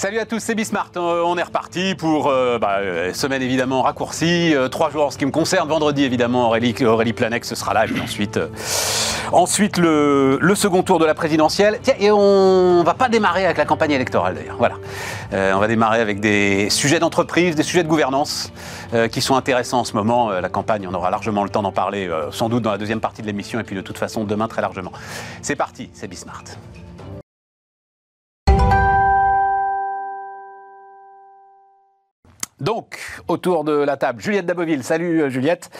Salut à tous, c'est Bismart. Euh, On est reparti pour euh, bah, euh, semaine évidemment raccourcie, euh, trois jours en ce qui me concerne. Vendredi évidemment Aurélie, Aurélie Planex ce sera là et puis ensuite, ensuite le, second tour de la présidentielle. Et on va pas démarrer avec la campagne électorale d'ailleurs. Voilà, on va démarrer avec des sujets d'entreprise, des sujets de gouvernance qui sont intéressants en ce moment. La campagne, on aura largement le temps d'en parler, sans doute dans la deuxième partie de l'émission et puis de toute façon demain très largement. C'est parti, c'est Bismart. Donc, autour de la table, Juliette Daboville. Salut euh, Juliette,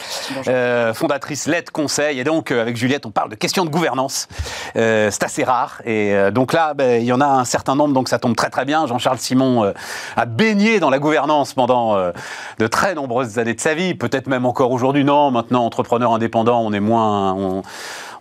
Euh, fondatrice LED Conseil. Et donc, euh, avec Juliette, on parle de questions de gouvernance. Euh, c'est assez rare. Et euh, donc là, ben, il y en a un certain nombre, donc ça tombe très très bien. Jean-Charles Simon euh, a baigné dans la gouvernance pendant euh, de très nombreuses années de sa vie, peut-être même encore aujourd'hui. Non, maintenant, entrepreneur indépendant, on est moins... On,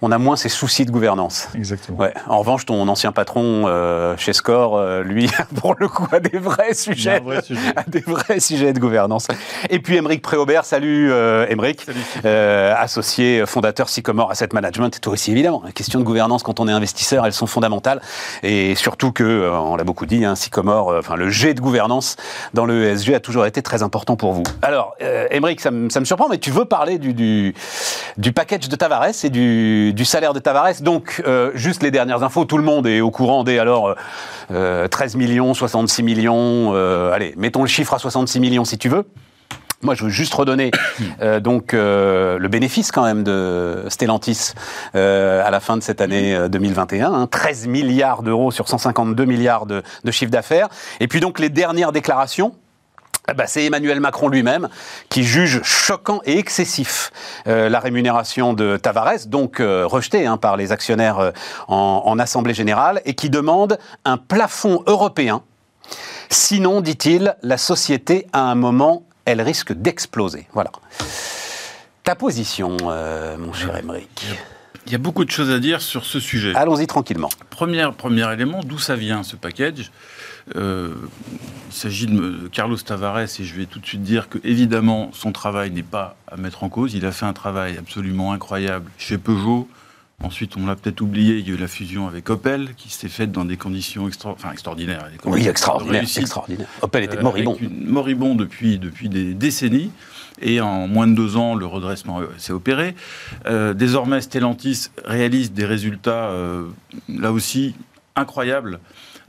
on a moins ces soucis de gouvernance. Exactement. Ouais. En revanche, ton ancien patron euh, chez Score, euh, lui, pour le coup, a des vrais sujets, vrai sujet. a des vrais sujets de gouvernance. Et puis Émeric Préaubert, salut euh, Émeric. Euh, associé, fondateur Sycomore Asset Management. Et toi aussi, évidemment, les questions de gouvernance quand on est investisseur, elles sont fondamentales. Et surtout que, euh, on l'a beaucoup dit, hein, Sycomore, euh, enfin le G de gouvernance dans le ESG a toujours été très important pour vous. Alors, euh, Émeric, ça, me- ça me surprend, mais tu veux parler du, du, du package de Tavares et du, du salaire de Tavares. Donc, euh, juste les dernières infos, tout le monde est au courant des alors euh, euh, 13 millions, 66 millions. euh, allez, mettons le chiffre à 66 millions si tu veux. Moi, je veux juste redonner euh, donc euh, le bénéfice quand même de Stellantis euh, à la fin de cette année euh, 2021, hein, 13 milliards d'euros sur 152 milliards de, de chiffre d'affaires. Et puis donc les dernières déclarations. Eh ben, c'est Emmanuel Macron lui-même qui juge choquant et excessif euh, la rémunération de Tavares, donc euh, rejetée hein, par les actionnaires euh, en, en Assemblée générale, et qui demande un plafond européen. Sinon, dit-il, la société, à un moment, elle risque d'exploser. Voilà. Ta position, mon cher Émeric. Il y a beaucoup de choses à dire sur ce sujet. Allons-y tranquillement. Premier, premier élément, d'où ça vient ce package? Euh, Il s'agit de Carlos Tavares et je vais tout de suite dire que évidemment son travail n'est pas à mettre en cause. Il a fait un travail absolument incroyable chez Peugeot. Ensuite, on l'a peut-être oublié, il y a eu la fusion avec Opel qui s'est faite dans des conditions extra- enfin, extraordinaires. Des Oui, conditions extraordinaire, extraordinaire. Opel était Euh, moribond. moribond depuis, depuis des décennies. Et en moins de deux ans, le redressement euh, s'est opéré. Euh, désormais, Stellantis réalise des résultats, euh, là aussi, incroyables,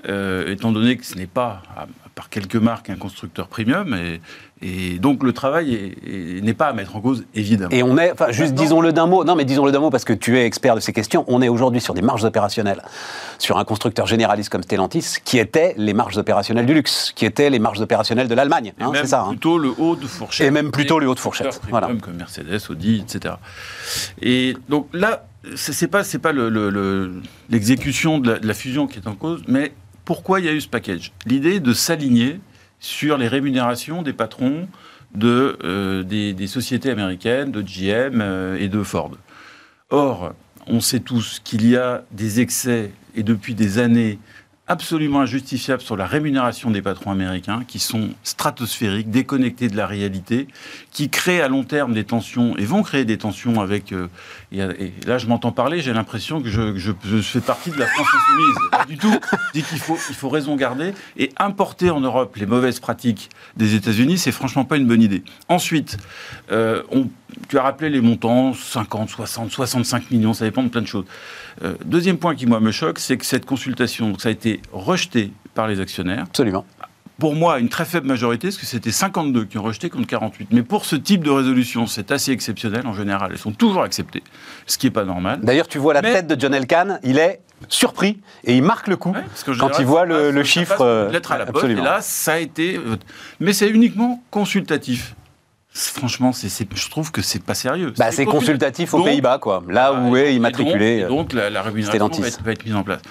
euh, étant donné que ce n'est pas, à, à part quelques marques, un constructeur premium. Et, et donc, le travail est- est- n'est pas à mettre en cause, évidemment. Et on est, enfin, juste disons-le d'un mot. Non, mais disons-le d'un mot parce que tu es expert de ces questions. On est aujourd'hui sur des marges opérationnelles, sur un constructeur généraliste comme Stellantis, qui étaient les marges opérationnelles du luxe, qui étaient les marges opérationnelles de l'Allemagne. Hein, c'est ça. hein. plutôt le haut de fourchette. Et même plutôt le haut de fourchette, voilà. Comme Mercedes, Audi, etc. Et donc là, c'est pas, c'est pas le- le- le- l'exécution de la fusion qui est en cause, mais pourquoi il y a eu ce package L'idée de s'aligner sur les rémunérations des patrons euh, des, des sociétés américaines, de GM euh, et de Ford. Or, on sait tous qu'il y a des excès, et depuis des années, absolument injustifiables sur la rémunération des patrons américains, qui sont stratosphériques, déconnectés de la réalité, qui créent à long terme des tensions, et vont créer des tensions avec... euh, et, là, je m'entends parler, j'ai l'impression que je, fais partie de la France insoumise. Pas du tout. Dis qu'il faut, il faut raison garder, et importer en Europe les mauvaises pratiques des États-Unis, c'est franchement pas une bonne idée. Ensuite, euh, tu as rappelé les montants, 50, 60, 65 millions, ça dépend de plein de choses. Euh, deuxième point qui, moi, me choque, c'est que cette consultation, ça a été rejeté par les actionnaires. Absolument. Pour moi, une très faible majorité, parce que c'était 52 qui ont rejeté contre 48. Mais pour ce type de résolution, c'est assez exceptionnel. En général, elles sont toujours acceptées, ce qui n'est pas normal. D'ailleurs, tu vois la Mais- tête de John Elkann, il est surpris et il marque le coup Ouais, parce qu'en quand il voit le, passe- le ça chiffre. euh, lettre à la poste. Et là, ça a été. euh, Mais c'est uniquement consultatif. Franchement, je trouve que c'est pas sérieux. Bah, c'est consultatif aux Pays-Bas, quoi. Là où est immatriculé. donc, la, la rémunération va être, va être mise en place.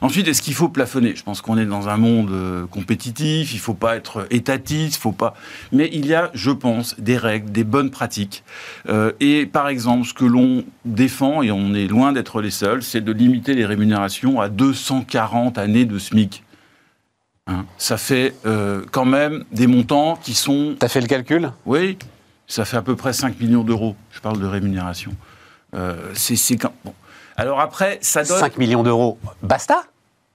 Ensuite, est-ce qu'il faut plafonner? Je pense qu'on est dans un monde euh, compétitif, il ne faut pas être étatiste, faut pas. Mais il y a, je pense, des règles, des bonnes pratiques. Euh, et par exemple, ce que l'on défend, et on est loin d'être les seuls, c'est de limiter les rémunérations à 240 années de SMIC. Hein, ça fait euh, quand même des montants qui sont T'as fait le calcul? Oui, ça fait à peu près 5 millions d'euros. Je parle de rémunération. Euh, c'est c'est quand. Bon. Alors après, ça donne. 5 millions d'euros. Basta?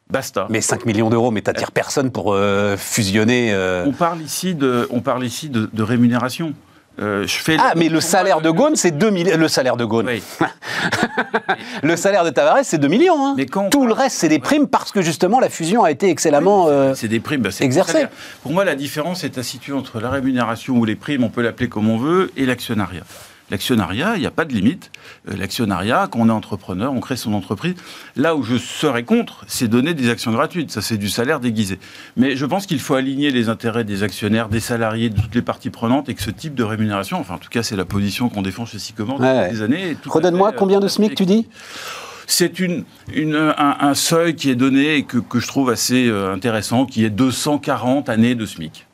Basta. Mais 5 millions d'euros, mais t'attires personne pour euh, fusionner. euh, On parle ici de, on parle ici de, de rémunération. Euh, je fais Ah, mais le salaire de Ghosn, c'est 2 millions. Le salaire de. Oui. Le salaire de Tavares, c'est 2 millions. hein. Mais quand Tout le reste, c'est des primes parce que justement, la fusion a été excellemment. euh, C'est des primes, bah, salaire. Pour moi, la différence est à situer entre la rémunération ou les primes, on peut l'appeler comme on veut, et l'actionnariat. L'actionnariat, il n'y a pas de limite. Euh, L'actionnariat, quand on est entrepreneur, on crée son entreprise. Là où je serais contre, c'est donner des actions gratuites. Ça, c'est du salaire déguisé. Mais je pense qu'il faut aligner les intérêts des actionnaires, des salariés, de toutes les parties prenantes, et que ce type de rémunération, enfin, en tout cas, c'est la position qu'on défend chez Sycomore depuis Ouais. des années. Redonne-moi euh, combien de SMIC, tu dis c'est une, une- un, un seuil qui est donné et que, que je trouve assez euh, intéressant, qui est 240 années de SMIC.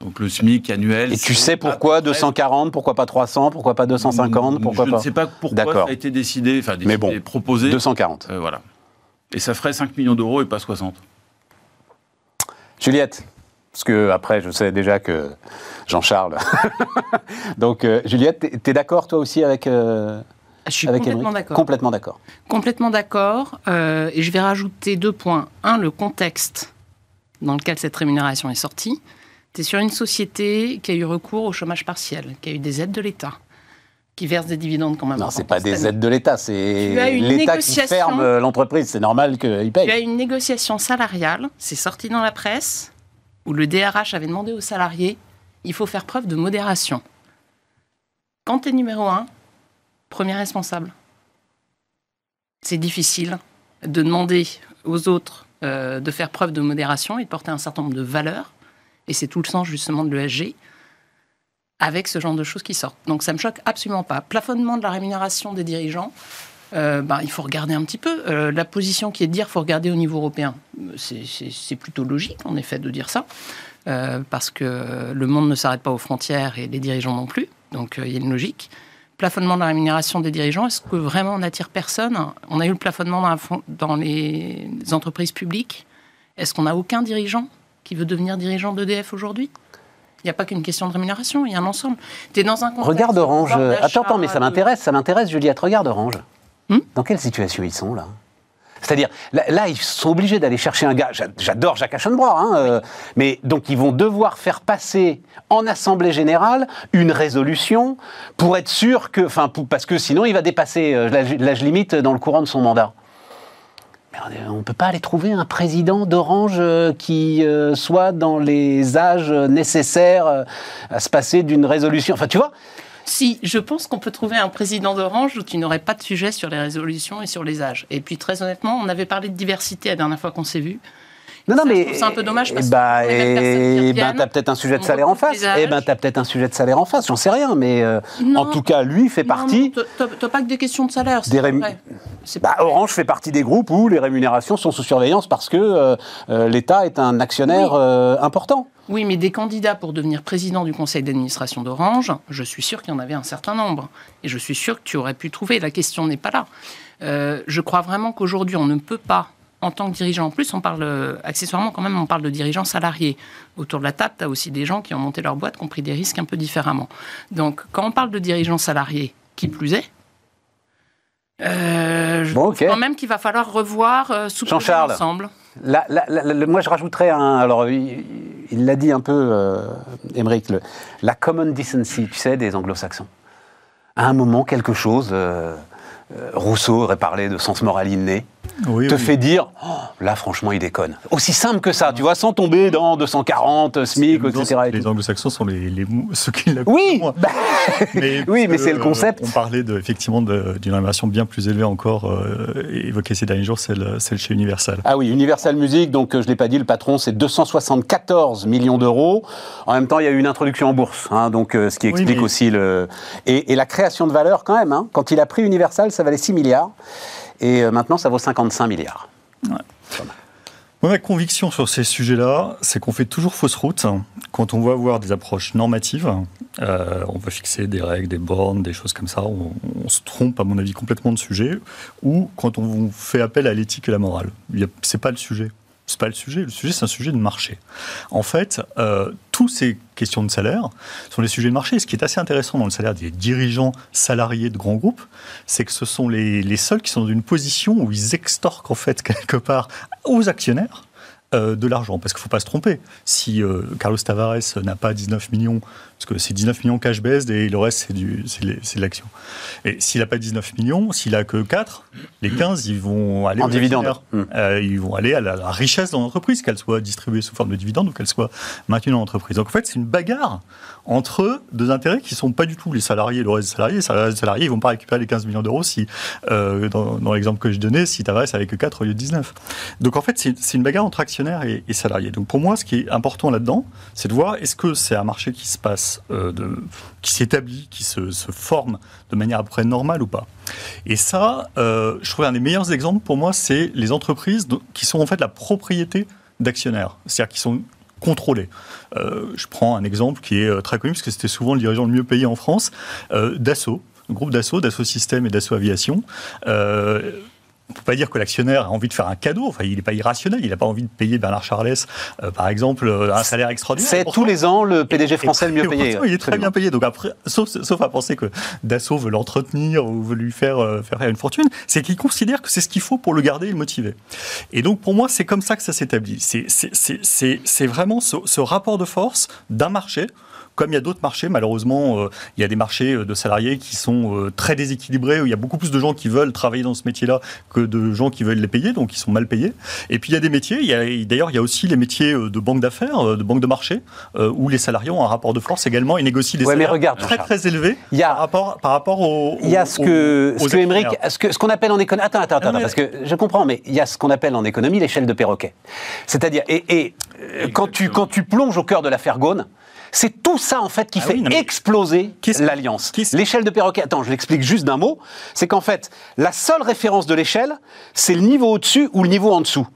Donc le SMIC annuel. Et tu sais pourquoi peu près- 240, pourquoi pas 300, pourquoi pas 250, pourquoi Je pas ne sais pas pourquoi ça a été décidé, enfin décidé, Mais bon, proposé. 240. Euh, voilà. Et ça ferait 5 millions d'euros et pas 60. Juliette, parce que après, je sais déjà que Jean-Charles. Donc, euh, Juliette, t'es- t'es d'accord toi aussi avec euh, Je suis avec complètement d'accord. Complètement d'accord. Complètement d'accord. euh, et je vais rajouter deux points. Un, le contexte dans lequel cette rémunération est sortie. Tu es sur une société qui a eu recours au chômage partiel, qui a eu des aides de l'État, qui verse des dividendes quand même. Non, c'est pas des aides de l'État, c'est l'État qui ferme euh, l'entreprise. C'est normal qu'il Tu as paye. une négociation salariale, c'est sorti dans la presse, où le DRH avait demandé aux salariés il faut faire preuve de modération. Quand tu es numéro un, premier responsable, c'est difficile de demander aux autres euh, de faire preuve de modération et de porter un certain nombre de valeurs. Et c'est tout le sens justement de l'ESG avec ce genre de choses qui sortent. Donc ça me choque absolument pas. Plafonnement de la rémunération des dirigeants, euh, ben, il faut regarder un petit peu. Euh, la position qui est de dire faut regarder au niveau européen, c'est- plutôt logique en effet de dire ça, euh, parce que le monde ne s'arrête pas aux frontières et les dirigeants non plus. Donc il y a une logique. Plafonnement de la rémunération des dirigeants, est-ce que vraiment on attire personne? On a eu le plafonnement dans, dans les entreprises publiques? Est-ce qu'on n'a aucun dirigeant? Qui veut devenir dirigeant d'EDF aujourd'hui? Il n'y a pas qu'une question de rémunération, il y a un ensemble. Tu es dans un contexte Regarde de Orange. euh, Attends, attends, mais ça de- m'intéresse, ça m'intéresse, Juliette. Regarde Orange. Hmm? Dans quelle situation ils sont là? C'est-à-dire, là, là, ils sont obligés d'aller chercher un gars. J'a- J'adore Jacques Aschenbroich, hein, euh, mais donc ils vont devoir faire passer en assemblée générale une résolution pour être sûr que, enfin, parce que sinon il va dépasser euh, l'âge limite dans le courant de son mandat. On ne peut pas aller trouver un président d'Orange euh, qui euh, soit dans les âges nécessaires euh, à se passer d'une résolution. Enfin, tu vois, Si, je pense qu'on peut trouver un président d'Orange où tu n'aurais pas de sujet sur les résolutions et sur les âges. Et puis très honnêtement, on avait parlé de diversité la dernière fois qu'on s'est vu. Non, non, Ça, mais. ça un peu dommage parce eh que bah, qui eh ben, t'as peut-être un sujet de salaire en face. âges. Eh ben, t'as peut-être un sujet de salaire en face. J'en sais rien, mais euh, Non. en tout cas, lui fait partie. t'as- pas que des questions de salaire. c'est Des rém-. C'est Bah. Orange fait partie des groupes où les rémunérations sont sous surveillance parce que euh, euh, l'État est un actionnaire Oui. euh, important. Oui, mais des candidats pour devenir président du conseil d'administration d'Orange, je suis sûr qu'il y en avait un certain nombre. Et je suis sûr que tu aurais pu trouver. La question n'est pas là. Je crois vraiment qu'aujourd'hui, on ne peut pas, en tant que dirigeant, en plus, on parle, euh, accessoirement quand même, on parle de dirigeants salariés. Autour de la table, tu as aussi des gens qui ont monté leur boîte, qui ont pris des risques un peu différemment. Donc, quand on parle de dirigeants salariés, qui plus est, euh, je Bon, quand même qu'il va falloir revoir euh, sous ensemble. Là, là, moi, je rajouterais un. Alors, il l'a dit un peu, euh, Émeric, la common decency, tu sais, des anglo-saxons. À un moment, quelque chose, euh, Rousseau aurait parlé de sens moral inné, Oui, te oui. fait dire oh, là, franchement, il déconne. Aussi simple que ça, tu vois, sans tomber dans 240, SMIC, etc. et Les anglo-saxons sont les, ceux qui l'appliquent Oui, bah, Mais, Oui, mais c'est le concept. euh, on parlait de, effectivement d'une rémunération bien plus élevée encore, euh, évoquée ces derniers jours, celle, celle chez Universal. Ah oui, Universal Music, donc euh, je ne l'ai pas dit, le patron, c'est 274 millions d'euros. En même temps, il y a eu une introduction en bourse, hein, donc euh, ce qui Oui, explique mais- aussi le. Et, et la création de valeur, quand même. hein. quand il a pris Universal, ça valait 6 milliards. Et euh, maintenant, ça vaut 55 milliards. Moi, ma conviction sur ces sujets-là, c'est qu'on fait toujours fausse route quand on veut avoir des approches normatives. euh, on va fixer des règles, des bornes, des choses comme ça. On, on se trompe, à mon avis, complètement de sujet. Ou quand on fait appel à l'éthique et la morale. C'est pas le sujet. C'est pas le sujet. Le sujet, c'est un sujet de marché. En fait, euh, toutes ces questions de salaire sont des sujets de marché. Ce qui est assez intéressant dans le salaire des dirigeants salariés de grands groupes, c'est que ce sont les, les seuls qui sont dans une position où ils extorquent en fait quelque part aux actionnaires euh, de l'argent. Parce qu'il ne faut pas se tromper. Si euh, Carlos Tavares n'a pas 19 millions, parce que c'est 19 millions cash based et le reste, c'est, du, c'est, de l'action. Et s'il n'a pas 19 millions, s'il n'a que 4, les 15, ils vont aller en dividende. Mmh. Euh, ils vont aller à la, la richesse dans l'entreprise, qu'elle soit distribuée sous forme de dividende ou qu'elle soit maintenue dans l'entreprise. Donc en fait, c'est une bagarre entre deux intérêts qui ne sont pas du tout les salariés et le reste des salariés. Les salariés, ne vont pas récupérer les 15 millions d'euros si, euh, dans, l'exemple que je donnais, si Tavares avec que 4 au lieu de 19. Donc en fait, c'est, une bagarre entre actionnaires et, salariés. Donc pour moi, ce qui est important là-dedans, c'est de voir est-ce que c'est un marché qui se passe, euh, qui s'établit, qui se, se, forme de manière à peu près normale ou pas? Et ça, euh, je trouve un des meilleurs exemples pour moi, c'est les entreprises qui sont en fait la propriété d'actionnaires, c'est-à-dire qui sont contrôlés. Euh, je prends un exemple qui est euh, très connu, parce que c'était souvent le dirigeant le mieux payé en France, euh, Dassault, groupe Dassault, Dassault Systèmes et Dassault Aviation. On ne peut pas dire que l'actionnaire a envie de faire un cadeau. Enfin, il n'est pas irrationnel. Il n'a pas envie de payer Bernard Charles, euh, par exemple, un salaire extraordinaire. C'est tous les ans le PDG français le mieux payé. Il est très bien payé. Donc après, sauf, sauf à penser que Dassault veut l'entretenir ou veut lui faire, euh, faire une fortune, c'est qu'il considère que c'est ce qu'il faut pour le garder et le motiver. Et donc pour moi, c'est comme ça que ça s'établit. C'est vraiment ce, ce rapport de force d'un marché comme il y a d'autres marchés, malheureusement, euh, il y a des marchés de salariés qui sont euh, très déséquilibrés, où il y a beaucoup plus de gens qui veulent travailler dans ce métier-là que de gens qui veulent les payer, donc ils sont mal payés. Et puis il y a des métiers, d'ailleurs il y a aussi les métiers de banque d'affaires, de banque de marché, euh, où les salariés ont un rapport de force également et négocient des ouais, salaires regarde, très très élevés il y a, par rapport, par rapport aux, Il y a ce que, ce que ce qu'on ce qu'on appelle en économie... Attends, attends, attends, parce que je comprends, mais il y a ce qu'on appelle en économie l'échelle de perroquet. C'est-à-dire, et, et quand, tu, quand tu plonges au cœur de l'affaire Gaune, c'est tout ça, en fait, qui ah fait oui, exploser l'alliance. L'échelle de perroquet, attends, je l'explique juste d'un mot, c'est qu'en fait, la seule référence de l'échelle, c'est le niveau au-dessus ou le niveau en dessous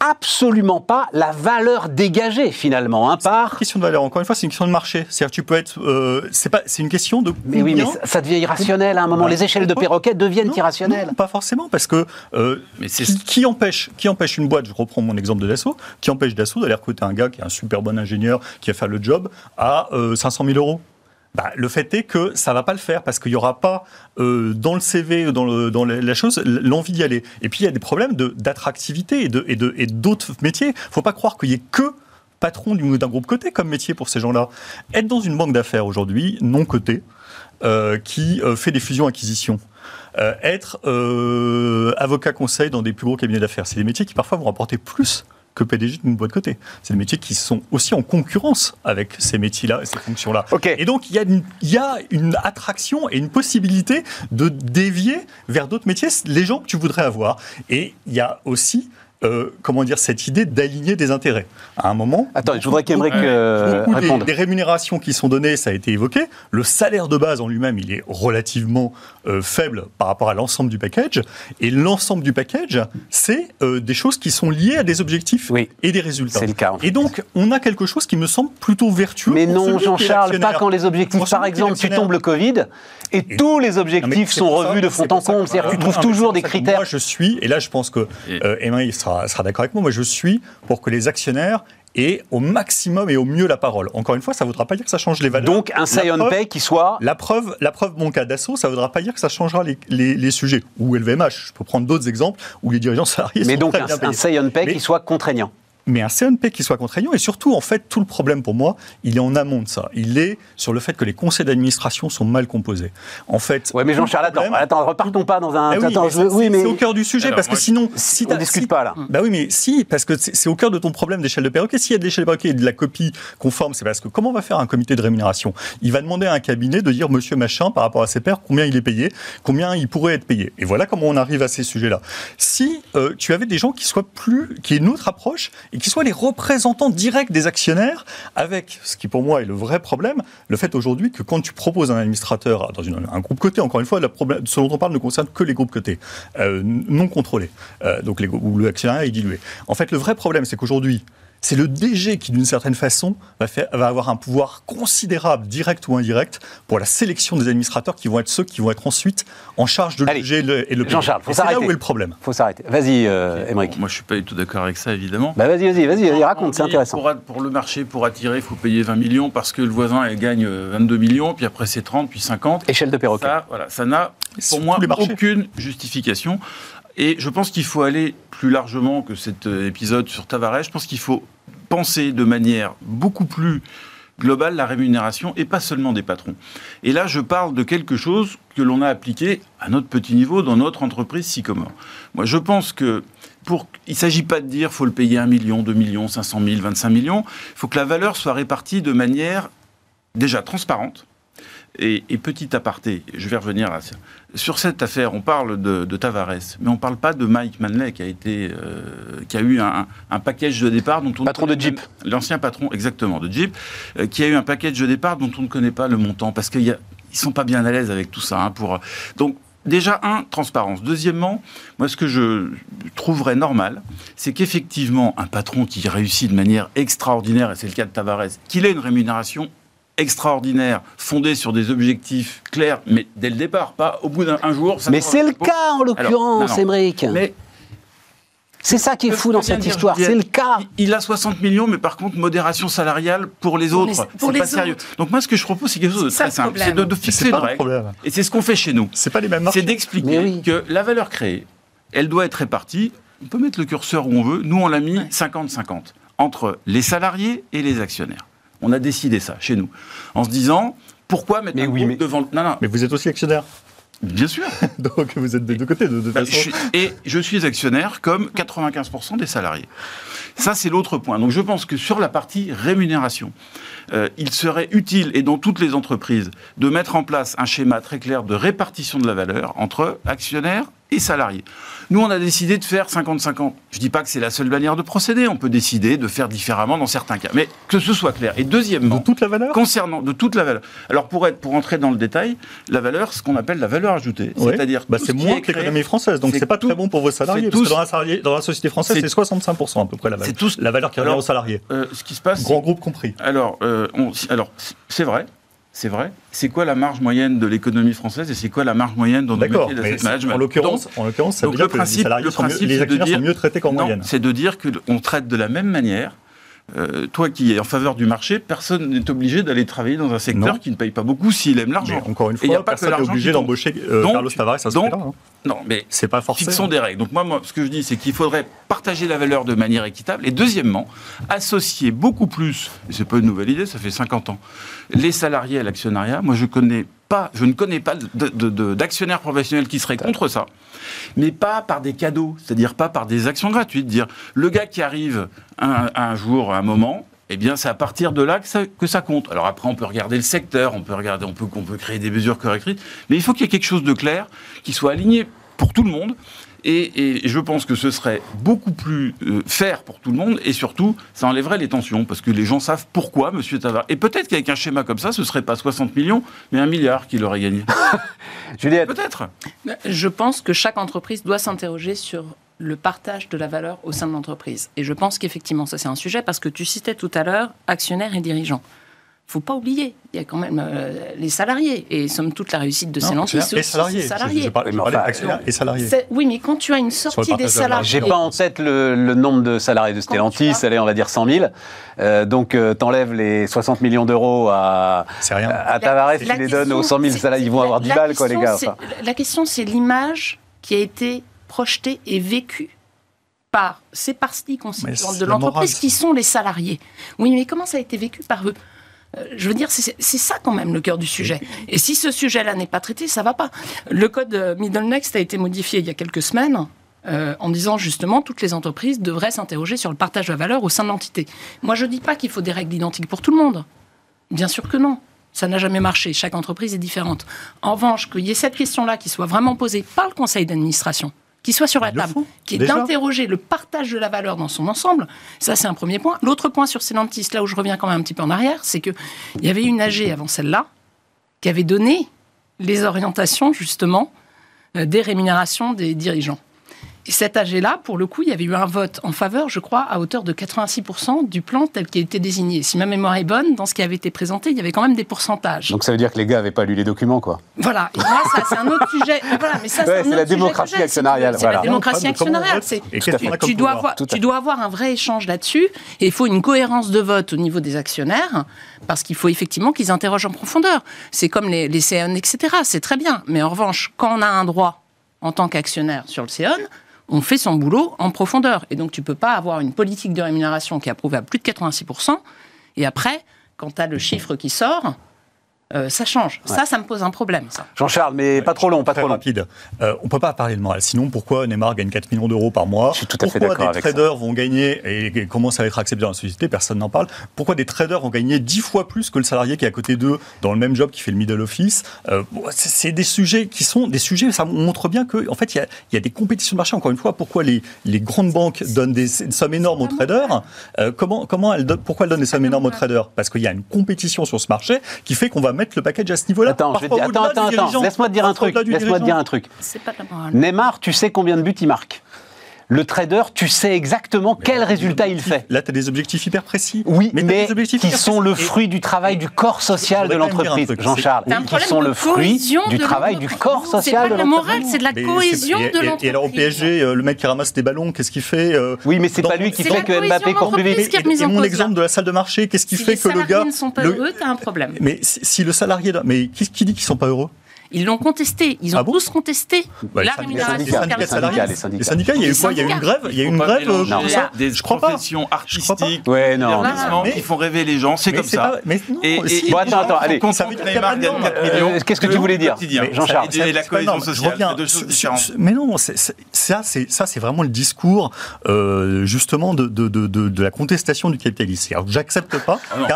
absolument pas la valeur dégagée finalement hein, par. Une question de valeur. Encore une fois, c'est une question de marché. C'est-à-dire, tu peux être. Euh, c'est pas. C'est une question de. Mais oui, mais ça, ça devient irrationnel à un moment. Ouais. Les échelles de perroquet deviennent non, irrationnelles. Non, pas forcément, parce que euh, mais qui, qui, empêche qui empêche une boîte Je reprends mon exemple de Dassault. Qui empêche Dassault d'aller recruter un gars qui est un super bon ingénieur qui va faire le job à euh, 500 000 euros bah, le fait est que ça va pas le faire parce qu'il n'y aura pas euh, dans le CV, dans, le, dans la chose, l'envie d'y aller. Et puis il y a des problèmes d'attractivité et d'autres de, et et métiers. faut pas croire qu'il y ait que patron d'un groupe coté comme métier pour ces gens-là. Être dans une banque d'affaires aujourd'hui, non cotée, euh, qui euh, fait des fusions-acquisitions, être avocat conseil dans des plus gros cabinets d'affaires, c'est des métiers qui parfois vont rapporter plus que PDG d'une boîte côté. C'est des métiers qui sont aussi en concurrence avec ces métiers-là et ces fonctions-là. Okay. Et donc, il y, a une, il y a une attraction et une possibilité de dévier vers d'autres métiers les gens que tu voudrais avoir. Et il y a aussi euh, comment dire, cette idée d'aligner des intérêts. À un moment. Attends, je voudrais qu'Emeric euh, réponde. Des, des, rémunérations qui sont données, ça a été évoqué. Le salaire de base en lui-même, il est relativement euh, faible par rapport à l'ensemble du package. Et l'ensemble du package, c'est euh, des choses qui sont liées à des objectifs oui, et des résultats. C'est le cas. En fait. Et donc, on a quelque chose qui me semble plutôt vertueux. Mais non, Jean-Charles, pas quand les objectifs, par exemple, tu tombes le Covid et, et tous les objectifs sont revus de fond en comble. C'est-à-dire que tu trouves toujours des critères. Moi, je suis, et là, je pense que Emma sera, sera d'accord avec moi, moi, je suis pour que les actionnaires et au maximum et au mieux la parole. Encore une fois, ça ne voudra pas dire que ça change les valeurs. Donc un say on pay qui soit... La preuve, la preuve mon cas d'assaut, ça ne voudra pas dire que ça changera les, les, les, sujets. Ou LVMH, je peux prendre d'autres exemples où les dirigeants salariés Mais sont donc très un, bien payés. un say on pay Mais, qui soit contraignant mais un CNP qui soit contraignant, et surtout, en fait, tout le problème pour moi, il est en amont de ça. Il est sur le fait que les conseils d'administration sont mal composés. En fait. Ouais, mais Jean-Charles, attends, attends, repartons pas dans un. Ah oui, attends, mais je... oui, mais c'est au cœur du sujet, Alors, parce que sinon, si on discute si, pas là. Bah oui, mais si, parce que c'est au cœur de ton problème d'échelle de perroquet. S'il y a de l'échelle de perroquet et de la copie conforme, c'est parce que comment va faire un comité de rémunération? Il va demander à un cabinet de dire, monsieur machin, par rapport à ses pairs, combien il est payé, combien il pourrait être payé. Et voilà comment on arrive à ces sujets-là. Si euh, tu avais des gens qui soient plus, qui aient une autre approche et qui soient les représentants représentant direct des actionnaires, avec ce qui pour moi est le vrai problème, le fait aujourd'hui que quand tu proposes un administrateur dans un groupe coté, encore une fois, problème, ce dont on parle ne concerne que les groupes cotés, euh, non contrôlés, euh, donc où l'actionnaire est dilué. En fait, le vrai problème, c'est qu'aujourd'hui, c'est le DG qui, d'une certaine façon, va, faire, va avoir un pouvoir considérable, direct ou indirect, pour la sélection des administrateurs qui vont être ceux qui vont être ensuite en charge de le DG et le, et le Jean-Charles, faut Et c'est là s'arrêter. où est le problème. faut s'arrêter. Vas-y, euh, Émeric. Moi, je suis pas du tout d'accord avec ça, évidemment. Bah vas-y, vas-y, vas-y, On raconte, c'est intéressant. Pour, pour le marché, pour attirer, il faut payer 20 millions parce que le voisin elle gagne euh, 22 millions, puis après c'est 30, puis 50. Échelle de perroquet. Ça, voilà, ça n'a pour moi aucune justification. Et je pense qu'il faut aller plus largement que cet euh, épisode sur Tavares. Je pense qu'il faut penser de manière beaucoup plus globale la rémunération et pas seulement des patrons. Et là, je parle de quelque chose que l'on a appliqué à notre petit niveau dans notre entreprise Sycomore. Moi, je pense que pour, il ne s'agit pas de dire faut le payer 1 million, 2 millions, 500 000, 25 millions. Il faut que la valeur soit répartie de manière déjà transparente. Et, et petit aparté, je vais revenir à ça. Sur cette affaire, on parle de, de Tavares, mais on ne parle pas de Mike Manley qui a, été, euh, qui a eu un, un package de départ dont on ne Patron de connaît Jeep. L'ancien patron, exactement, de Jeep, euh, qui a eu un package de départ dont on ne connaît pas le montant, parce qu'ils ne sont pas bien à l'aise avec tout ça. hein, pour, donc, déjà, un, transparence. Deuxièmement, moi, ce que je trouverais normal, c'est qu'effectivement, un patron qui réussit de manière extraordinaire, et c'est le cas de Tavares, qu'il ait une rémunération extraordinaire, fondée sur des objectifs clairs, mais dès le départ, pas au bout d'un un jour. ça Mais c'est le cas en l'occurrence. Émeric. Mais C'est ça qui est fou dans cette histoire, c'est le cas. Il a 60 millions, mais par contre, modération salariale pour les autres. C'est pour pas les sérieux. autres. Donc moi, ce que je propose, c'est quelque chose de très le simple. problème. C'est de, fixer c'est une pas le règle. problème. Et c'est ce qu'on fait chez nous. C'est pas les mêmes C'est d'expliquer oui. que la valeur créée, elle doit être répartie. On peut mettre le curseur où on veut. Nous, on l'a mis Ouais. 50-50 entre les salariés et les actionnaires. On a décidé ça chez nous. En se disant, pourquoi mettre Mais un oui, groupe mais- devant le... Non, non, Mais vous êtes aussi actionnaire. bien sûr. Donc vous êtes des deux côtés, de toute Bah, je façon. suis- et je suis actionnaire comme 95% des salariés. Ça, c'est l'autre point. Donc je pense que sur la partie rémunération, euh, il serait utile, et dans toutes les entreprises, de mettre en place un schéma très clair de répartition de la valeur entre actionnaires et salariés. Nous, on a décidé de faire 50-50. Je ne dis pas que c'est la seule manière de procéder. On peut décider de faire différemment dans certains cas. Mais que ce soit clair. Et deuxièmement, De toute la valeur concernant de toute la valeur. Alors pour être pour entrer dans le détail, la valeur, ce qu'on appelle la valeur ajoutée, c'est-à-dire Bah, c'est moins que l'économie française, donc c'est pas tout- très bon pour vos salariés. Parce tout que dans la, salarié- dans la société française, c'est- c'est 65% à peu près la valeur. C'est tout La valeur qui revient aux salariés. Euh, ce qui se passe, Grand groupe compris. alors, euh, alors c'est vrai, c'est vrai. C'est quoi la marge moyenne de l'économie française et c'est quoi la marge moyenne dans nos métiers d'asset management en l'occurrence, en l'occurrence, ça veut donc dire le que les principe- salariés le sont mieux, principe, les c'est de actionnaires dire- sont mieux traités qu'en moyenne. c'est de dire que on traite de la même manière. Euh, toi qui es en faveur du marché, personne n'est obligé d'aller travailler dans un secteur Non. qui ne paye pas beaucoup s'il aime l'argent. encore une Et a fois, pas que personne n'est obligé d'embaucher euh, Carlos Tavares à ce donc, prix-là. hein. Non, mais C'est pas forcément. Fixons des règles. Donc moi, moi, ce que je dis, c'est qu'il faudrait partager la valeur de manière équitable. Et deuxièmement, associer beaucoup plus, et c'est pas une nouvelle idée, ça fait 50 ans, les salariés à l'actionnariat. Moi, je, connais pas, je ne connais pas d'actionnaires professionnels qui seraient contre ça, mais pas par des cadeaux, c'est-à-dire pas par des actions gratuites. Dire, le gars qui arrive un, un jour, un moment, eh bien, c'est à partir de là que ça, que ça compte. Alors après, on peut regarder le secteur, on peut regarder, on peut, on peut créer des mesures correctrices, mais il faut qu'il y ait quelque chose de clair, qui soit aligné pour tout le monde. Et, et je pense que ce serait beaucoup plus euh, faire pour tout le monde, et surtout, ça enlèverait les tensions, parce que les gens savent pourquoi M. Tavares. Et peut-être qu'avec un schéma comme ça, ce serait pas 60 millions, mais un milliard qu'il aurait gagné. Juliette, Peut-être. Je pense que chaque entreprise doit s'interroger sur le partage de la valeur au sein de l'entreprise. Et je pense qu'effectivement, ça c'est un sujet parce que tu citais tout à l'heure actionnaires et dirigeants. Faut pas oublier, il y a quand même euh, les salariés. Et somme toute, la réussite de actionnaires c'est salariés. salariés. Et salariés. C'est- Oui, mais quand tu as une sortie des salariés... j'ai pas en tête le, le nombre de salariés de Stellantis, as- allez, on va dire 100 000. Euh, donc, euh, t'enlèves les 60 millions d'euros à, rien. à Tavares, tu La les donnes aux 100 000 c'est- salariés, ils vont la- avoir 10 la balles, quoi, les gars. enfin. La question, c'est l'image qui a été projetée et vécue par ces parties constituantes de l'entreprise qui sont les salariés. Oui, mais comment ça a été vécu par eux? Je veux dire, c'est ça quand même le cœur du sujet. Et si ce sujet-là n'est pas traité, ça va pas. Le code euh, Middle Next a été modifié il y a quelques semaines euh, en disant justement toutes les entreprises devraient s'interroger sur le partage de la valeur au sein de l'entité. Moi, je dis pas qu'il faut des règles identiques pour tout le monde. Bien sûr que non. Ça n'a jamais marché. Chaque entreprise est différente. En revanche, qu'il y ait cette question-là qui soit vraiment posée par le conseil d'administration, qui soit sur la Ils table, qui est d'interroger le partage de la valeur dans son ensemble, ça c'est un premier point. L'autre point sur Stellantis, là où je reviens quand même un petit peu en arrière, c'est qu'il y avait une AG avant celle-là qui avait donné les orientations justement euh, des rémunérations des dirigeants. Et cet AG-là, pour le coup, il y avait eu un vote en faveur, je crois, à hauteur de 86% du plan tel qu'il était désigné. Si ma mémoire est bonne, dans ce qui avait été présenté, il y avait quand même des pourcentages. Donc ça veut dire que les gars n'avaient pas lu les documents, quoi. Voilà. Et moi, ça, c'est un autre sujet. Voilà, mais ça, Ouais, un c'est la autre démocratie actionnariale, C'est voilà. la démocratie actionnariale. C'est tu, dois avoir, tu dois un vrai échange là-dessus et il faut une cohérence de vote au niveau des actionnaires parce qu'il faut effectivement qu'ils interrogent en profondeur. C'est comme les, les CN, etc. C'est très bien. Mais en revanche, quand on a un droit en tant qu'actionnaire sur le CN, on fait son boulot en profondeur. Et donc, tu peux pas avoir une politique de rémunération qui est approuvée à plus de 86%. Et après, quand tu as le chiffre qui sort, euh, ça change. Ça, ça me pose un problème. Jean-Charles, mais pas trop long, pas Très trop long. rapide. Euh, on peut pas parler de morale. Sinon, pourquoi Neymar gagne 4 millions d'euros par mois Je suis tout à fait Pourquoi des ça. traders vont gagner, et, ça va être accepté dans la société? Personne n'en parle. Pourquoi des traders vont gagner 10 fois plus que le salarié qui est à côté d'eux dans le même job qui fait le middle office? Euh, c'est- des sujets qui sont des sujets, ça montre bien qu'en en fait, il y a, il y a des compétitions de marché. Encore une fois, pourquoi les, les grandes banques donnent des sommes énormes aux traders? Euh, comment, comment elles donnent, Pourquoi elles donnent des sommes énormes aux traders? Parce qu'il y a une compétition sur ce marché qui fait qu'on va mettre le package à ce niveau-là. Attends, je vais dire, attends, attends, attends. Laisse-moi te dire un truc. Laisse-moi te dire un truc. Pas. Neymar, tu sais combien de buts il marque. Le trader, tu sais exactement quel résultat il fait. Là, tu as des objectifs hyper précis. Oui, mais, t'as des objectifs qui sont le fruit du travail du corps social de l'entreprise, Jean-Charles. C'est Qui sont le fruit du travail du l'entreprise. corps social C'est pas de de la l'entreprise. morale, c'est de la Mais cohésion c'est- et- de l'entreprise. Et alors au PSG, euh, le mec qui ramasse des ballons, qu'est-ce qu'il fait euh, Oui, mais c'est pas lui qui C'est fait la que Mbappé court plus vite. Et, mon exemple de la salle de marché, qu'est-ce qui Si fait les que le salariés gars ne sont pas heureux, t'as un problème. Mais si, si le salarié, mais qui, qui dit qu'ils sont pas heureux? Ils l'ont contesté. Ils ont Ah bon tous contesté Bah, les la syndicats, rémunération. les syndicats, les syndicats, les syndicats. Les syndicats, il y a eu quoi Il y a eu une grève Il y a eu Faut une grève euh, pour ça des Je crois pas. professions pas. artistiques, Ouais, non. Mais- qui font rêver les gens, c'est comme ça. pas- mais non, Et, si. et, Bon, attends, attends, allez. font Ça veut comprendre dire que qu'il y a Neymar pas gagne de 4 normes. millions. Euh, qu'est-ce que tu voulais dire Jean-Charles, Et, la cohésion sociale, deux choses différentes. Mais non, ça, c'est vraiment le discours euh, justement de, la contestation du capitalisme. J'accepte pas Ah non.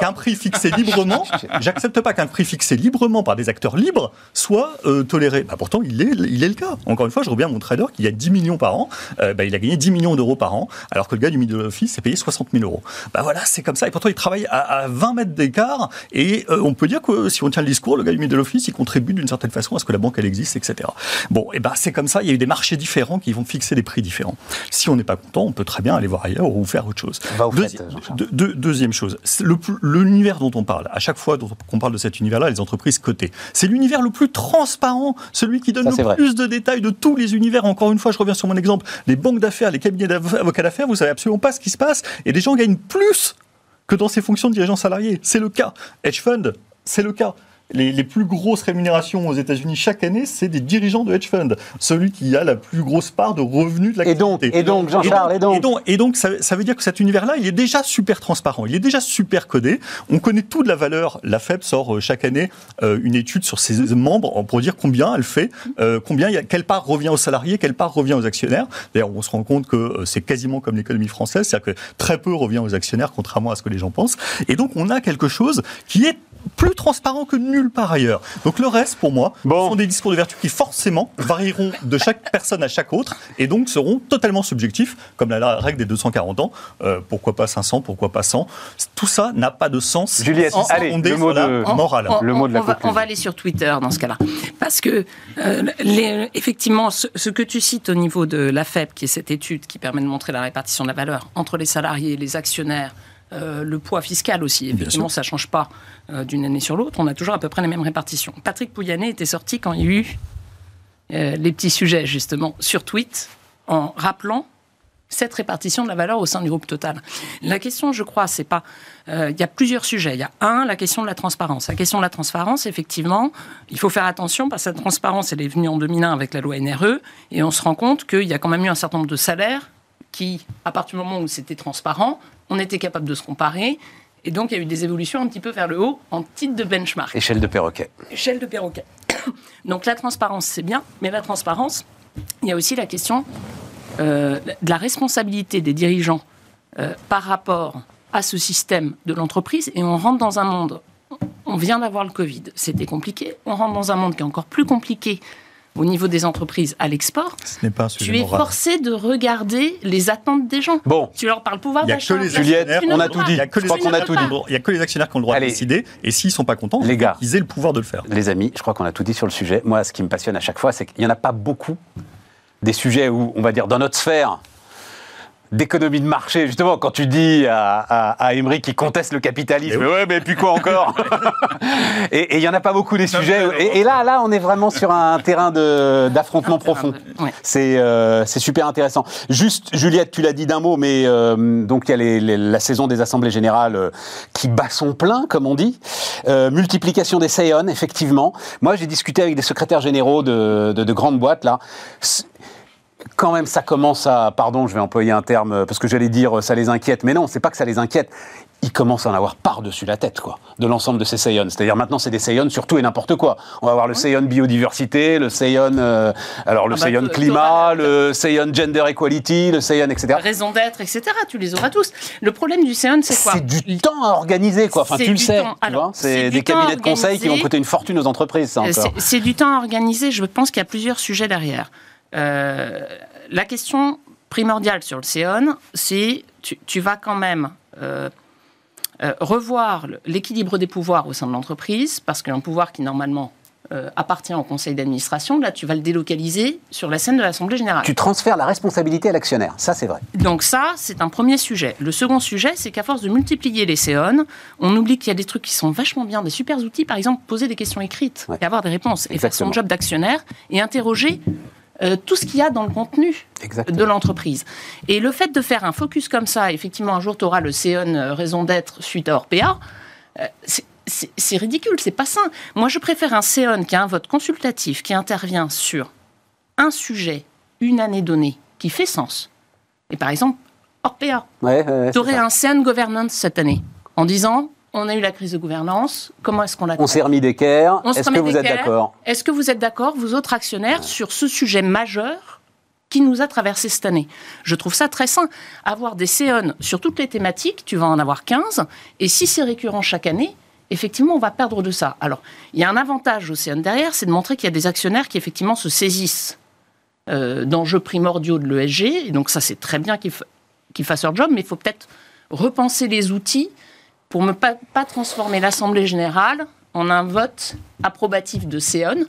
qu'un prix fixé librement, j'accepte pas qu'un prix fixé librement par des acteurs libres soit euh, toléré. Bah, pourtant, il est, il est le cas. Encore une fois, je reviens à mon trader qui a 10 millions par an. Euh, bah, il a gagné 10 millions d'euros par an, alors que le gars du middle office s'est payé 60 000 euros. Bah voilà, c'est comme ça. Et pourtant, il travaille à, à 20 mètres d'écart. Et euh, on peut dire que si on tient le discours, le gars du middle office, il contribue d'une certaine façon à ce que la banque elle existe, etc. Bon, et ben c'est comme ça. Il y a eu des marchés différents qui vont fixer des prix différents. Si on n'est pas content, on peut très bien aller voir ailleurs ou faire autre chose. Deuxi- de- de- deuxième chose, l'univers dont on parle, à chaque fois qu'on parle de cet univers-là, les entreprises cotées, c'est l'univers le plus transparent, celui qui donne Ça, le vrai. plus de détails de tous les univers. Encore une fois, je reviens sur mon exemple, les banques d'affaires, les cabinets d'avocats d'affaires, vous savez absolument pas ce qui se passe, et les gens gagnent plus que dans ces fonctions de dirigeants salariés. C'est le cas. Hedge fund, c'est le cas. Les, les plus grosses rémunérations aux États-Unis chaque année, c'est des dirigeants de hedge fund. Celui qui a la plus grosse part de revenus de Et donc, l'activité. et donc, Jean-Charles, et donc Et donc, et donc, ça, ça veut dire que cet univers-là, il est déjà super transparent, il est déjà super codé. On connaît tout de la valeur. La FEB sort euh, chaque année euh, une étude sur ses membres pour dire combien elle fait, euh, combien il y a, quelle part revient aux salariés, quelle part revient aux actionnaires. D'ailleurs, on se rend compte que c'est quasiment comme l'économie française, c'est-à-dire que très peu revient aux actionnaires, contrairement à ce que les gens pensent. Et donc, on a quelque chose qui est plus transparent que nulle part ailleurs. Donc le reste, pour moi, Bon. sont des discours de vertu qui forcément varieront de chaque personne à chaque autre et donc seront totalement subjectifs, comme la, la règle des 240 ans. Euh, pourquoi pas 500, pourquoi pas 100 Tout ça n'a pas de sens. Juliette, c'est allez, fondé le mot de- morale. On- Le mot de la on va, on aller sur Twitter dans ce cas-là. Parce que, euh, les- effectivement, ce, ce que tu cites au niveau de la FEB, qui est cette étude qui permet de montrer la répartition de la valeur entre les salariés, les actionnaires, euh, le poids fiscal aussi, effectivement, ça ne change pas euh, d'une année sur l'autre. On a toujours à peu près les mêmes répartitions. Patrick Pouyanné était sorti quand il y a eu euh, les petits sujets, justement, sur tweet, en rappelant cette répartition de la valeur au sein du groupe Total. La question, je crois, c'est pas. Il y a plusieurs sujets. Il y a un, la question de la transparence. La question de la transparence, effectivement, il faut faire attention parce que la transparence, elle est venue en 2001 avec la loi NRE et on se rend compte qu'il y a quand même eu un certain nombre de salaires qui, à partir du moment où c'était transparent, on était capable de se comparer. Et donc, il y a eu des évolutions un petit peu vers le haut en titre de benchmark Échelle de perroquet. échelle de perroquet. Donc la transparence, c'est bien, mais la transparence, il y a aussi la question euh, de la responsabilité des dirigeants euh, par rapport à ce système de l'entreprise. Et on rentre dans un monde, on vient d'avoir le Covid, c'était compliqué, on rentre dans un monde qui est encore plus compliqué au niveau des entreprises à l'export. Tu es moral. forcé de regarder les attentes des gens. Bon, Tu leur parles pouvoir Il n'y a d'achat. que les Juliette, ne on a tout dit. Il y a que Je les crois qu'on a actionnaires tout qui ont dit. le droit- Il y a que les actionnaires qui ont le droit Allez. de décider. Et s'ils sont pas contents, Les gars. ils aient le pouvoir de le faire. les amis, je crois qu'on a tout dit sur le sujet. Moi, ce qui me passionne à chaque fois, c'est qu'il n'y en a pas beaucoup des sujets où, on va dire, dans notre sphère, d'économie de marché, justement, quand tu dis à, à, à Emery qui conteste le capitalisme, mais ouais, mais puis quoi encore Et il n'y en a pas beaucoup des sujets. Et, et, là, là, on est vraiment sur un terrain d'affrontement profond. Ouais. C'est euh, super intéressant. Juste, Juliette, tu l'as dit d'un mot, mais euh, donc il y a les, les, la saison des assemblées générales euh, qui bat son plein, comme on dit. Euh, multiplication des Seon, effectivement. Moi, j'ai discuté avec des secrétaires généraux de, de, de grandes boîtes là quand même, ça commence à, pardon, je vais employer un terme parce que j'allais dire ça les inquiète, mais non, c'est pas que ça les inquiète. Ils commencent à en avoir par-dessus la tête, quoi, de l'ensemble de ces Seion. C'est-à-dire maintenant, c'est des Seion sur tout et n'importe quoi. On va avoir le Seion biodiversité, le Seion, euh, alors le ah bah, Seion climat, le Seion gender equality, le Seion, etc. Raison d'être, etc. Tu les auras tous. Le problème du Seion, c'est quoi? C'est du temps à organiser, quoi. Enfin, tu le sais. C'est des cabinets de conseil qui vont coûter une fortune aux entreprises. C'est du temps à organiser. Je pense qu'il y a plusieurs sujets derrière. Euh, la question primordiale sur le CEON, c'est tu, tu vas quand même euh, euh, revoir l'équilibre des pouvoirs au sein de l'entreprise, parce qu'un pouvoir qui normalement euh, appartient au conseil d'administration, là tu vas le délocaliser sur la scène de l'Assemblée générale. Tu transfères la responsabilité à l'actionnaire, ça c'est vrai. Donc ça, c'est un premier sujet. Le second sujet, c'est qu'à force de multiplier les CEON, on oublie qu'il y a des trucs qui sont vachement bien, des super outils, par exemple poser des questions écrites ouais. et avoir des réponses, Exactement. et faire son job d'actionnaire et interroger euh, tout ce qu'il y a dans le contenu Exactement. de l'entreprise. Et le fait de faire un focus comme ça, effectivement, un jour, tu auras le CEON euh, raison d'être suite à Orpea, euh, c'est ridicule, c'est pas sain. Moi, je préfère un CEON qui a un vote consultatif, qui intervient sur un sujet, une année donnée, qui fait sens. Et par exemple, Orpea. Ouais, ouais, tu aurais un CEON governance cette année, en disant on a eu la crise de gouvernance. Comment est-ce qu'on l'a On s'est remis d'équerre. Est-ce que vous êtes d'accord Est-ce que vous êtes d'accord, vous autres actionnaires, sur ce sujet majeur qui nous a traversé cette année? Je trouve ça très sain. Avoir des CEON sur toutes les thématiques, tu vas en avoir 15. Et si c'est récurrent chaque année, effectivement, on va perdre de ça. Alors, il y a un avantage au CEON derrière, c'est de montrer qu'il y a des actionnaires qui, effectivement, se saisissent euh, d'enjeux primordiaux de l'ESG. Et donc, ça, c'est très bien qu'ils qu fassent leur job, mais il faut peut-être repenser les outils pour ne pas, pas transformer l'Assemblée générale en un vote approbatif de Céon.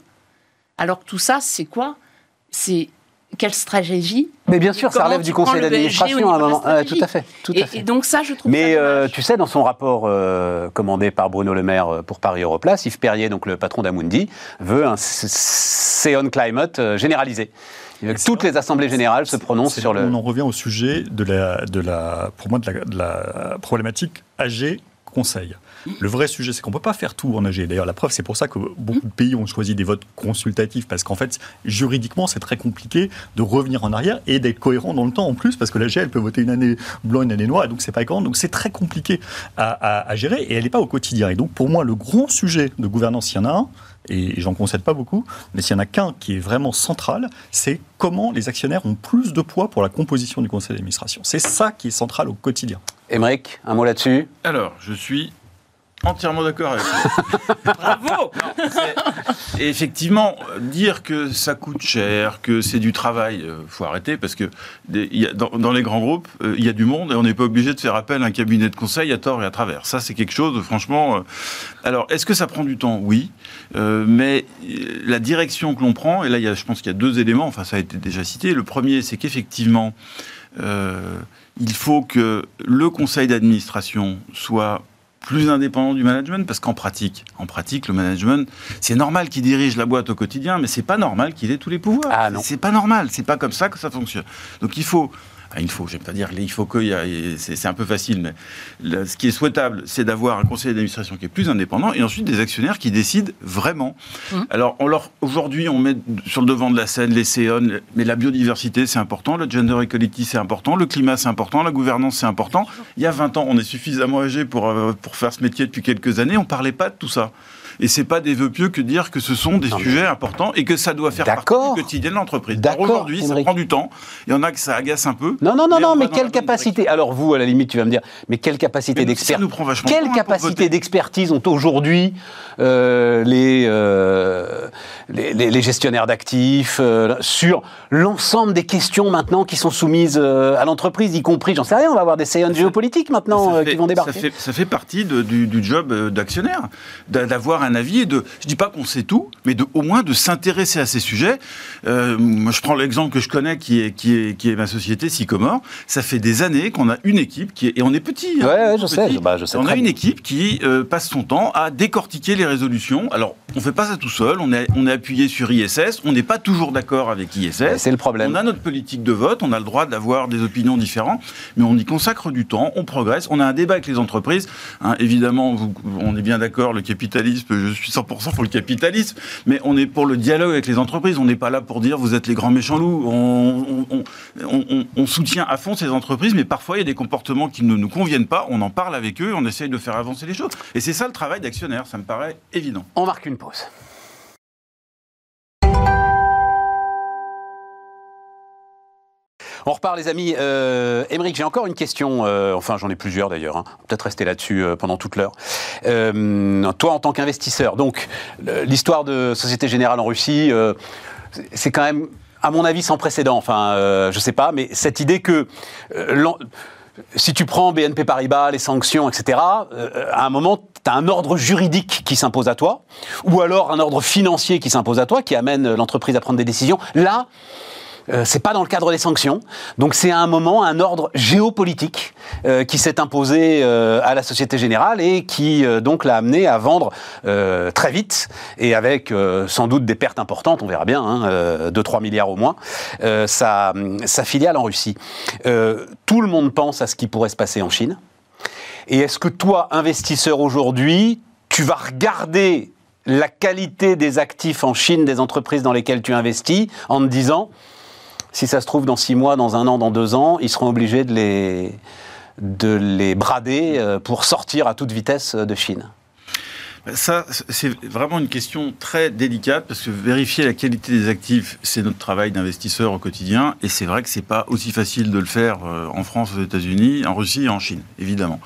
Alors que tout ça, c'est quoi? C'est quelle stratégie? Mais bien sûr, ça relève du conseil d'administration à un moment. Euh, tout à fait. Tout et, à fait. et, donc ça, je trouve. Mais euh, tu sais, dans son rapport euh, commandé par Bruno Le Maire pour Paris Europlace, Yves Perrier, donc le patron d'Amundi, veut un Céon Climate euh, généralisé. Toutes les assemblées générales se prononcent sur le. On en revient au sujet de la, de la pour moi, de la, de la problématique AG Le vrai sujet, c'est qu'on ne peut pas faire tout en AG. D'ailleurs, la preuve, c'est pour ça que beaucoup de pays ont choisi des votes consultatifs, parce qu'en fait, juridiquement, c'est très compliqué de revenir en arrière et d'être cohérent dans le temps en plus, parce que l'AG, elle peut voter une année blanc, une année noire, et donc c'est pas cohérent. Donc c'est très compliqué à, à, à, gérer, et elle n'est pas au quotidien. Et donc, pour moi, le grand sujet de gouvernance, il y en a un, et j'en concède pas beaucoup, mais s'il y en a qu'un qui est vraiment central, c'est comment les actionnaires ont plus de poids pour la composition du conseil d'administration. C'est ça qui est central au quotidien. Émeric, un mot là-dessus? Alors, je suis entièrement d'accord avec vous. Bravo Et effectivement, dire que ça coûte cher, que c'est du travail, il euh, faut arrêter parce que des, y a, dans, dans, les grands groupes, il euh, y a du monde et on n'est pas obligé de faire appel à un cabinet de conseil à tort et à travers. Ça, c'est quelque chose, franchement. Euh, alors, est-ce que ça prend du temps? Oui, euh, mais la direction que l'on prend, et là, y a, je pense qu'il y a deux éléments. Enfin, ça a été déjà cité. Le premier, c'est qu'effectivement, il faut que le conseil d'administration soit plus indépendant du management parce qu'en pratique, en pratique, le management, c'est normal qu'il dirige la boîte au quotidien, mais c'est pas normal qu'il ait tous les pouvoirs. Ah. C'est pas normal, c'est pas comme ça que ça fonctionne. Donc il faut ah, il faut, j'aime pas dire il faut que, c'est un peu facile, mais ce qui est souhaitable, c'est d'avoir un conseil d'administration qui est plus indépendant et ensuite des actionnaires qui décident vraiment. Mmh. Alors, on leur, aujourd'hui, on met sur le devant de la scène les CEON, mais la biodiversité, c'est important, le gender equality, c'est important, le climat, c'est important, la gouvernance, c'est important. Il y a 20 ans, on est suffisamment âgé pour, euh, pour faire ce métier depuis quelques années, on parlait pas de tout ça. Et c'est pas des vœux pieux que dire que ce sont des non, sujets mais... importants et que ça doit faire partie du quotidien de l'entreprise. Aujourd'hui, ça prend du temps. Il y en a que ça agace un peu. Non, non, non, non, mais quelle capacité Alors vous, à la limite, tu vas me dire, mais quelle capacité d'expertise Quelle capacité d'expertise ont aujourd'hui euh, les, euh, les, les, les, gestionnaires d'actifs euh, sur l'ensemble des questions maintenant qui sont soumises à l'entreprise, y compris, j'en sais rien, on va avoir des séances géopolitiques maintenant fait, qui vont débarquer. Ça fait, ça fait partie de, du, du, job d'actionnaire, d'avoir un avis et de, je dis pas qu'on sait tout, mais de, au moins de s'intéresser à ces sujets. Euh, moi, je prends l'exemple que je connais, qui est, qui est, qui est ma société Sycomore. Ça fait des années qu'on a une équipe qui est, et on est petit. hein, ouais, ouais, je sais, bah, je sais. On a une bien. équipe qui euh, passe son temps à décortiquer les résolutions. Alors, on fait pas ça tout seul. On est, on est appuyé sur ISS. On n'est pas toujours d'accord avec ISS. C'est le problème. On a notre politique de vote, on a le droit d'avoir des opinions différentes, mais on y consacre du temps, on progresse, on a un débat avec les entreprises. Hein, évidemment, vous- on est bien d'accord, le capitalisme, je suis 100% pour le capitalisme, mais on est pour le dialogue avec les entreprises. On n'est pas là pour dire vous êtes les grands méchants loups. On, on- soutient à fond ces entreprises, mais parfois il y a des comportements qui ne nous conviennent pas. On en parle avec eux, on essaye de faire avancer les choses. Et c'est ça le travail d'actionnaire, ça me paraît évident. On marque une pause. On repart, les amis. Euh, Émeric, j'ai encore une question. euh, enfin, j'en ai plusieurs d'ailleurs. hein. Peut-être rester là-dessus euh, pendant toute l'heure. Euh, toi, en tant qu'investisseur, donc l'histoire de Société Générale en Russie, c'est- quand même, à mon avis, sans précédent. Enfin, je sais pas, mais cette idée que si tu prends BNP Paribas, les sanctions, etc., euh, à un moment, tu as un ordre juridique qui s'impose à toi, ou alors un ordre financier qui s'impose à toi, qui amène l'entreprise à prendre des décisions. Là, euh, c'est pas dans le cadre des sanctions, donc c'est à un moment un ordre géopolitique euh, qui s'est imposé euh, à la Société Générale et qui euh, donc l'a amené à vendre euh, très vite et avec sans doute des pertes importantes, on verra bien, hein, euh, 2-3 milliards au moins, sa, sa filiale en Russie. Tout le monde pense à ce qui pourrait se passer en Chine. Et est-ce que toi, investisseur aujourd'hui, tu vas regarder la qualité des actifs en Chine, des entreprises dans lesquelles tu investis, en te disant, si ça se trouve dans six mois, dans un an, dans deux ans, ils seront obligés de les, de les brader euh, pour sortir à toute vitesse de Chine Ça, c'est vraiment une question très délicate parce que vérifier la qualité des actifs, c'est notre travail d'investisseur au quotidien. Et c'est vrai que c'est pas aussi facile de le faire euh, en France, aux États-Unis, en Russie et en Chine, évidemment.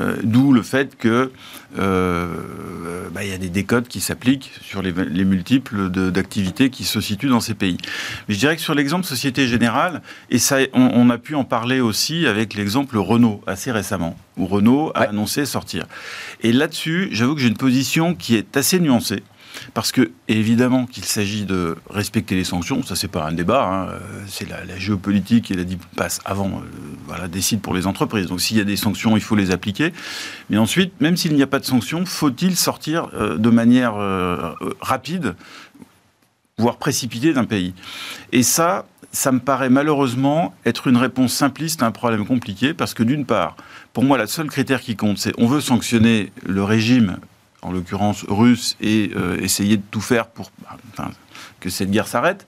Euh, D'où le fait que euh, bah, il y a des décodes qui s'appliquent sur les, les multiples d'activités qui se situent dans ces pays. Mais je dirais que sur l'exemple Société Générale, et ça, on, on a pu en parler aussi avec l'exemple Renault assez récemment, où Renault a Ouais. annoncé sortir. Et là-dessus, j'avoue que j'ai une position qui est assez nuancée. Parce que, évidemment, qu'il s'agit de respecter les sanctions, ça c'est pas un débat, hein, euh, c'est la, la géopolitique et la passe avant, euh, voilà, décide pour les entreprises. Donc s'il y a des sanctions, il faut les appliquer. Mais ensuite, même s'il n'y a pas de sanctions, faut-il sortir euh, de manière rapide, voire précipitée d'un pays? Et ça, ça me paraît malheureusement être une réponse simpliste à un problème compliqué, parce que d'une part, pour moi, le seul critère qui compte, c'est on veut sanctionner le régime, en l'occurrence russe, et euh, essayer de tout faire pour que cette guerre s'arrête.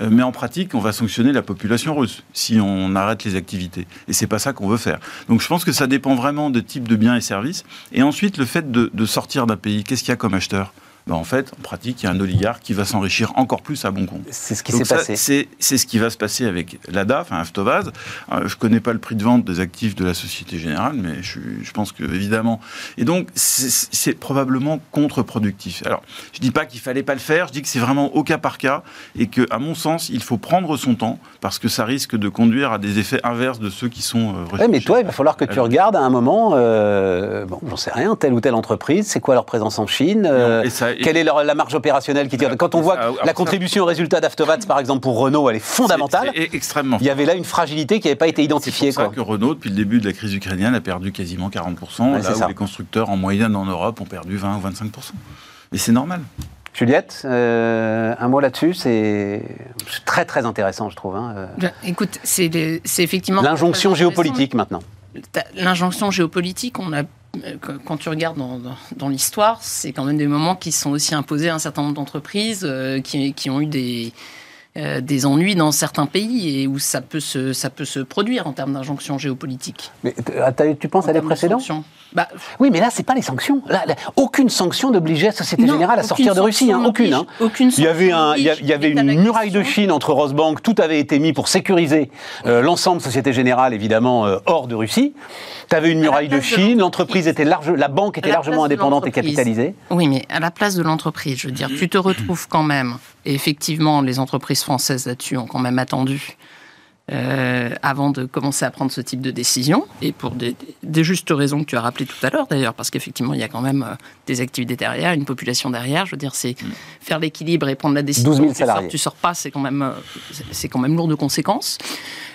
Euh, mais en pratique, on va sanctionner la population russe si on arrête les activités. Et c'est pas ça qu'on veut faire. Donc je pense que ça dépend vraiment de type de biens et services. Et ensuite, le fait de, de sortir d'un pays, qu'est-ce qu'il y a comme acheteur? Ben, En fait, en pratique, il y a un oligarque qui va s'enrichir encore plus à bon compte. C'est ce qui s'est passé. C'est ce qui va se passer avec l'ADA, enfin Avtovaz. Euh, je ne connais pas le prix de vente des actifs de la Société Générale, mais je, je pense que évidemment. Et donc, c'est probablement contre-productif. Alors, je ne dis pas qu'il fallait pas le faire, je dis que c'est vraiment au cas par cas et que, à mon sens, il faut prendre son temps parce que ça risque de conduire à des effets inverses de ceux qui sont euh, Ouais, mais toi, il va falloir que tu regardes à un moment, euh, bon, j'en sais rien, telle ou telle entreprise, c'est quoi leur présence en Chine euh, Et ça- et- Quelle est leur- la marge opérationnelle qui tire Quand on et voit ça, que alors la contribution au résultat d'Aftovaz, par exemple, pour Renault, elle est fondamentale, C'est c'est extrêmement il y avait là une fragilité qui n'avait pas été C'est identifiée. pour ça Quoi. que Renault, depuis le début de la crise ukrainienne, a perdu quasiment 40%, Ouais, c'est ça. les constructeurs en moyenne en Europe ont perdu 20 ou 25%. Mais c'est normal. Juliette, euh, un mot là-dessus, c'est c'est très très intéressant, je trouve. hein, euh. Ben, Écoute, c'est c'est effectivement. L'injonction géopolitique maintenant. L'injonction géopolitique, on a, quand- quand tu regardes dans, dans- dans l'histoire, c'est quand même des moments qui sont aussi imposés à un certain nombre d'entreprises euh, qui, qui ont eu des, euh, des ennuis dans certains pays et où ça peut se, ça peut se produire en termes d'injonction géopolitique. Mais euh, tu penses En à des précédents? sanctions. Bah, Oui, mais là, c'est pas les sanctions. Là, là, aucune sanction n'obligeait la Société non, Générale à sortir de Russie. hein, aucune. hein. aucune Il y avait, sanction un, il y avait une muraille de Chine entre Rosbank, tout avait été mis pour sécuriser euh, l'ensemble Société Générale, évidemment, euh, hors de Russie. Tu avais une muraille de Chine, l'entreprise était large, la banque était largement indépendante et capitalisée. Oui, mais à la place de l'entreprise, je veux dire, tu te retrouves quand même, et effectivement, les entreprises françaises là-dessus ont quand même attendu euh, avant de commencer à prendre ce type de décision, et pour des, des justes raisons que tu as rappelées tout à l'heure d'ailleurs, parce qu'effectivement, il y a quand même euh, des activités derrière, une population derrière. Je veux dire, c'est faire l'équilibre et prendre la décision. 12 000 tu sors, salariés. tu sors pas, c'est quand même, euh, c'est- quand même lourd de conséquences.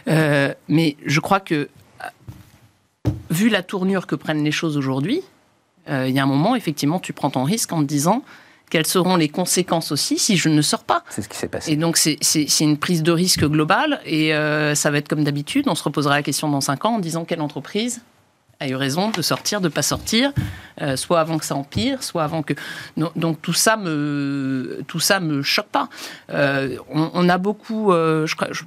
Euh, mais je crois que, vu la tournure que prennent les choses aujourd'hui, euh, il y a un moment, effectivement, tu prends ton risque en te disant quelles seront les conséquences aussi si je ne sors pas. C'est ce qui s'est passé. Et donc, c'est une prise de risque globale. Et euh, ça va être comme d'habitude. On se reposera la question dans 5 ans en disant quelle entreprise a eu raison de sortir, de ne pas sortir, euh, soit avant que ça empire, soit avant que. Donc, tout ça me, tout ça me choque pas. Euh, on, on a beaucoup, euh, je crois, je-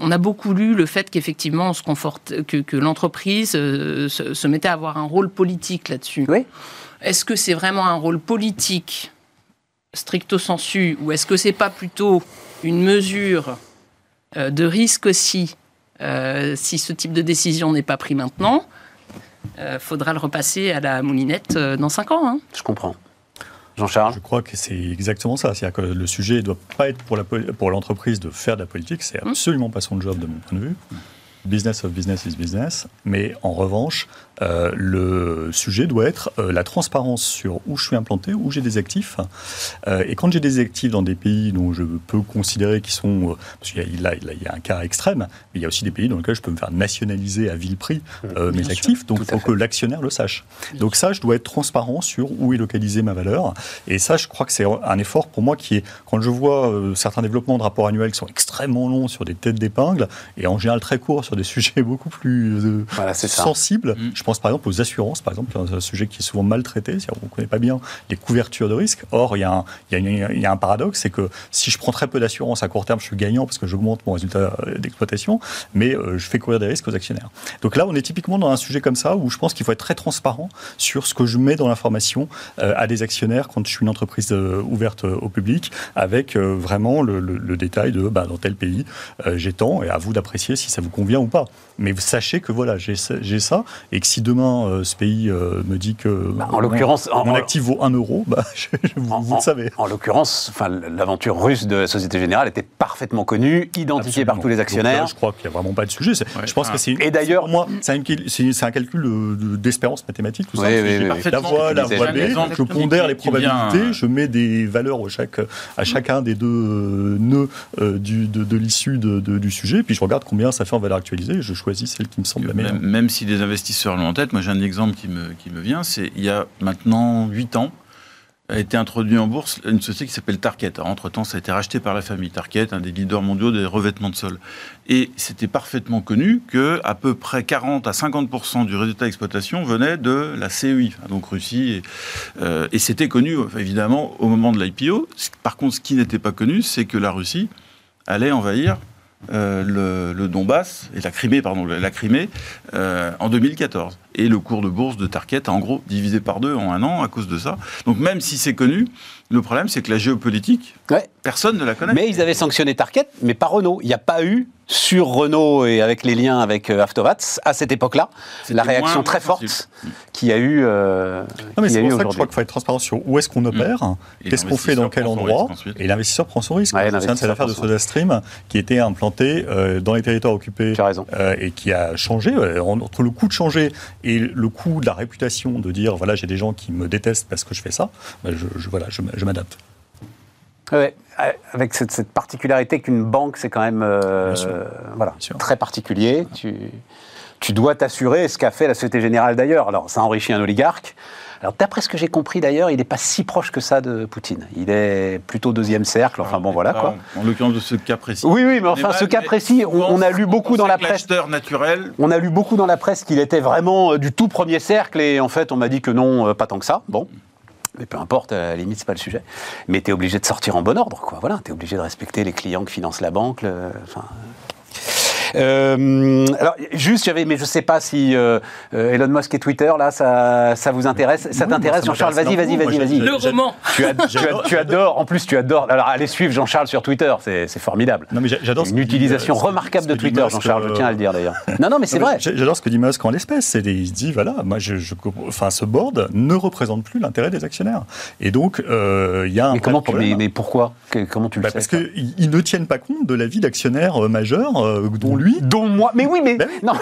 on a beaucoup lu le fait qu'effectivement, on se conforte, que, que l'entreprise se, se mettait à avoir un rôle politique là-dessus. Oui. Est-ce que c'est vraiment un rôle politique stricto sensu, ou est-ce que c'est pas plutôt une mesure euh, de risque aussi euh, si ce type de décision n'est pas pris maintenant euh, faudra le repasser à la moulinette dans 5 ans. hein. Je comprends. Jean-Charles Je crois que c'est exactement ça. C'est-à-dire que le sujet ne doit pas être pour la pour l'entreprise de faire de la politique. C'est Hum. absolument pas son job de mon point de vue. Business of business is business. Mais en revanche, euh, le sujet doit être euh, la transparence sur où je suis implanté, où j'ai des actifs. Euh, et quand j'ai des actifs dans des pays dont je peux considérer qu'ils sont... parce qu'il y, y a- un cas extrême, mais il y a aussi des pays dans lesquels je peux me faire nationaliser à vil prix euh, mes Bien sûr. actifs. Donc il faut que l'actionnaire le sache. Donc ça, je dois être transparent sur où est localisée ma valeur. Et ça, je crois que c'est un effort pour moi qui est, quand je vois certains développements de rapports annuels qui sont extrêmement longs sur des têtes d'épingle, et en général très courts sur des sujets beaucoup plus Voilà, sensibles, Mm. je pense par exemple aux assurances, par exemple, un sujet qui est souvent maltraité, c'est-à-dire qu'on ne connaît pas bien les couvertures de risque. Or, il y a un, paradoxe, c'est que si je prends très peu d'assurance à court terme, je suis gagnant parce que j'augmente mon résultat euh, d'exploitation, mais euh, je fais courir des risques aux actionnaires. Donc là, on est typiquement dans un sujet comme ça où je pense qu'il faut être très transparent sur ce que je mets dans l'information euh, à des actionnaires quand je suis une entreprise ouverte au public, avec vraiment le, détail de bah, dans tel pays j'ai tant, et à vous d'apprécier si ça vous convient ou pas. Mais sachez que voilà, j'ai ça- j'ai ça, et que si demain euh, ce pays euh, me dit que Bah, en mon- l'occurrence, en- mon en- actif vaut 1 euro, bah, je- je- vous, En- vous le savez. En l'occurrence, enfin, l'aventure russe de la Société Générale était parfaitement connue, identifiée par tous les Donc actionnaires. là, je crois qu'il n'y a vraiment pas de sujet. C'est- Ouais. Je pense Ah. que c'est une- Et d'ailleurs- moi, c'est un, c'est- c'est un calcul de- d'espérance mathématique. Tout ça. Oui, C'est-. La voie, la voie B, je pondère les probabilités, euh, je mets des valeurs au chaque, à chacun des deux euh, nœuds euh, du- de, de l'issue de- de- du sujet, puis je regarde combien ça fait en valeur actualisée, je celle qui me semble la meilleure. Même, même si des investisseurs l'ont en tête, moi j'ai un exemple qui me, qui me vient, c'est il y a maintenant 8 ans, a été introduit en bourse une société qui s'appelle Target. Alors, entre-temps, ça a été racheté par la famille Target, un des leaders mondiaux des revêtements de sol. Et c'était parfaitement connu que à peu près 40 à 50 du résultat d'exploitation venait de la CEI, donc Russie. Et, euh, et c'était connu, évidemment, au moment de l'IPO. Par contre, ce qui n'était pas connu, c'est que la Russie allait envahir euh, le, le Donbass et la Crimée, pardon, la Crimée euh, en 2014. Et le cours de bourse de Target a en gros divisé par deux en un an à cause de ça. Donc même si c'est connu, le problème c'est que la géopolitique, Ouais. personne ne la connaît. Mais ils avaient sanctionné Target, mais pas Renault. Il n'y a pas eu sur Renault et avec les liens avec euh, Avtovats à cette époque-là la réaction très forte qu'il y a eu, euh, Non, mais c'est pour ça que je crois qu'il faut être transparent sur où est-ce qu'on opère, Et qu'est-ce qu'on fait dans quel endroit, et l'investisseur prend son risque. Ouais, me souviens de SodaStream qui était implantée euh, dans les territoires occupés Tu as raison. euh, et qui a changé. euh, entre le coût de changer et le coût de la réputation de dire voilà, j'ai des gens qui me détestent parce que je fais ça, bah, je, je- voilà, je, je m'adapte. Ouais, avec cette, cette particularité qu'une banque, c'est quand même euh, voilà, très particulier. Tu, tu dois t'assurer, ce qu'a fait la Société Générale d'ailleurs. Alors, ça enrichit un oligarque. Alors, d'après ce que j'ai compris d'ailleurs, il n'est pas si proche que ça de Poutine. Il est plutôt deuxième cercle. Enfin, bon, voilà quoi. En, en l'occurrence de ce cas précis. Oui, oui, mais enfin, Mais ce cas précis, on, on a lu beaucoup dans la presse. Naturel, On a lu beaucoup dans la presse qu'il était vraiment euh, du tout premier cercle et en fait on m'a dit que non, euh, pas tant que ça. Bon. Mais peu importe, à la limite, c'est pas le sujet. Mais tu obligé de sortir en bon ordre, quoi. Voilà, tu es obligé de respecter les clients qui financent la banque. enfin, euh, alors, juste, j'avais, mais je sais pas si euh, Elon Musk et Twitter, là, ça, ça vous intéresse Ça Oui, t'intéresse, Jean-Charles? Vas-y, vas-y, vas-y, vas-y. Le roman. Tu, adores, en plus, tu adores. Alors, allez suivre Jean-Charles sur Twitter, c'est c'est formidable. Non, mais j'a- j'adore Une dit, utilisation euh, remarquable ce de dit Twitter, Jean-Charles, je tiens à le dire d'ailleurs. Non, non, mais c'est Non, mais vrai. j'a- J'adore ce que dit Musk en l'espèce. C'est il se dit voilà, moi, je, je- enfin, ce board ne représente plus l'intérêt des actionnaires. Et donc, euh, il y a un Mais comment tu, mais, mais pourquoi? Que- Comment tu le Bah, sais? parce qu'ils ils ne tiennent pas compte de l'avis d'actionnaires euh, majeurs, euh, dont dont lui. Dont moi. Mais oui, mais, Ben oui. non.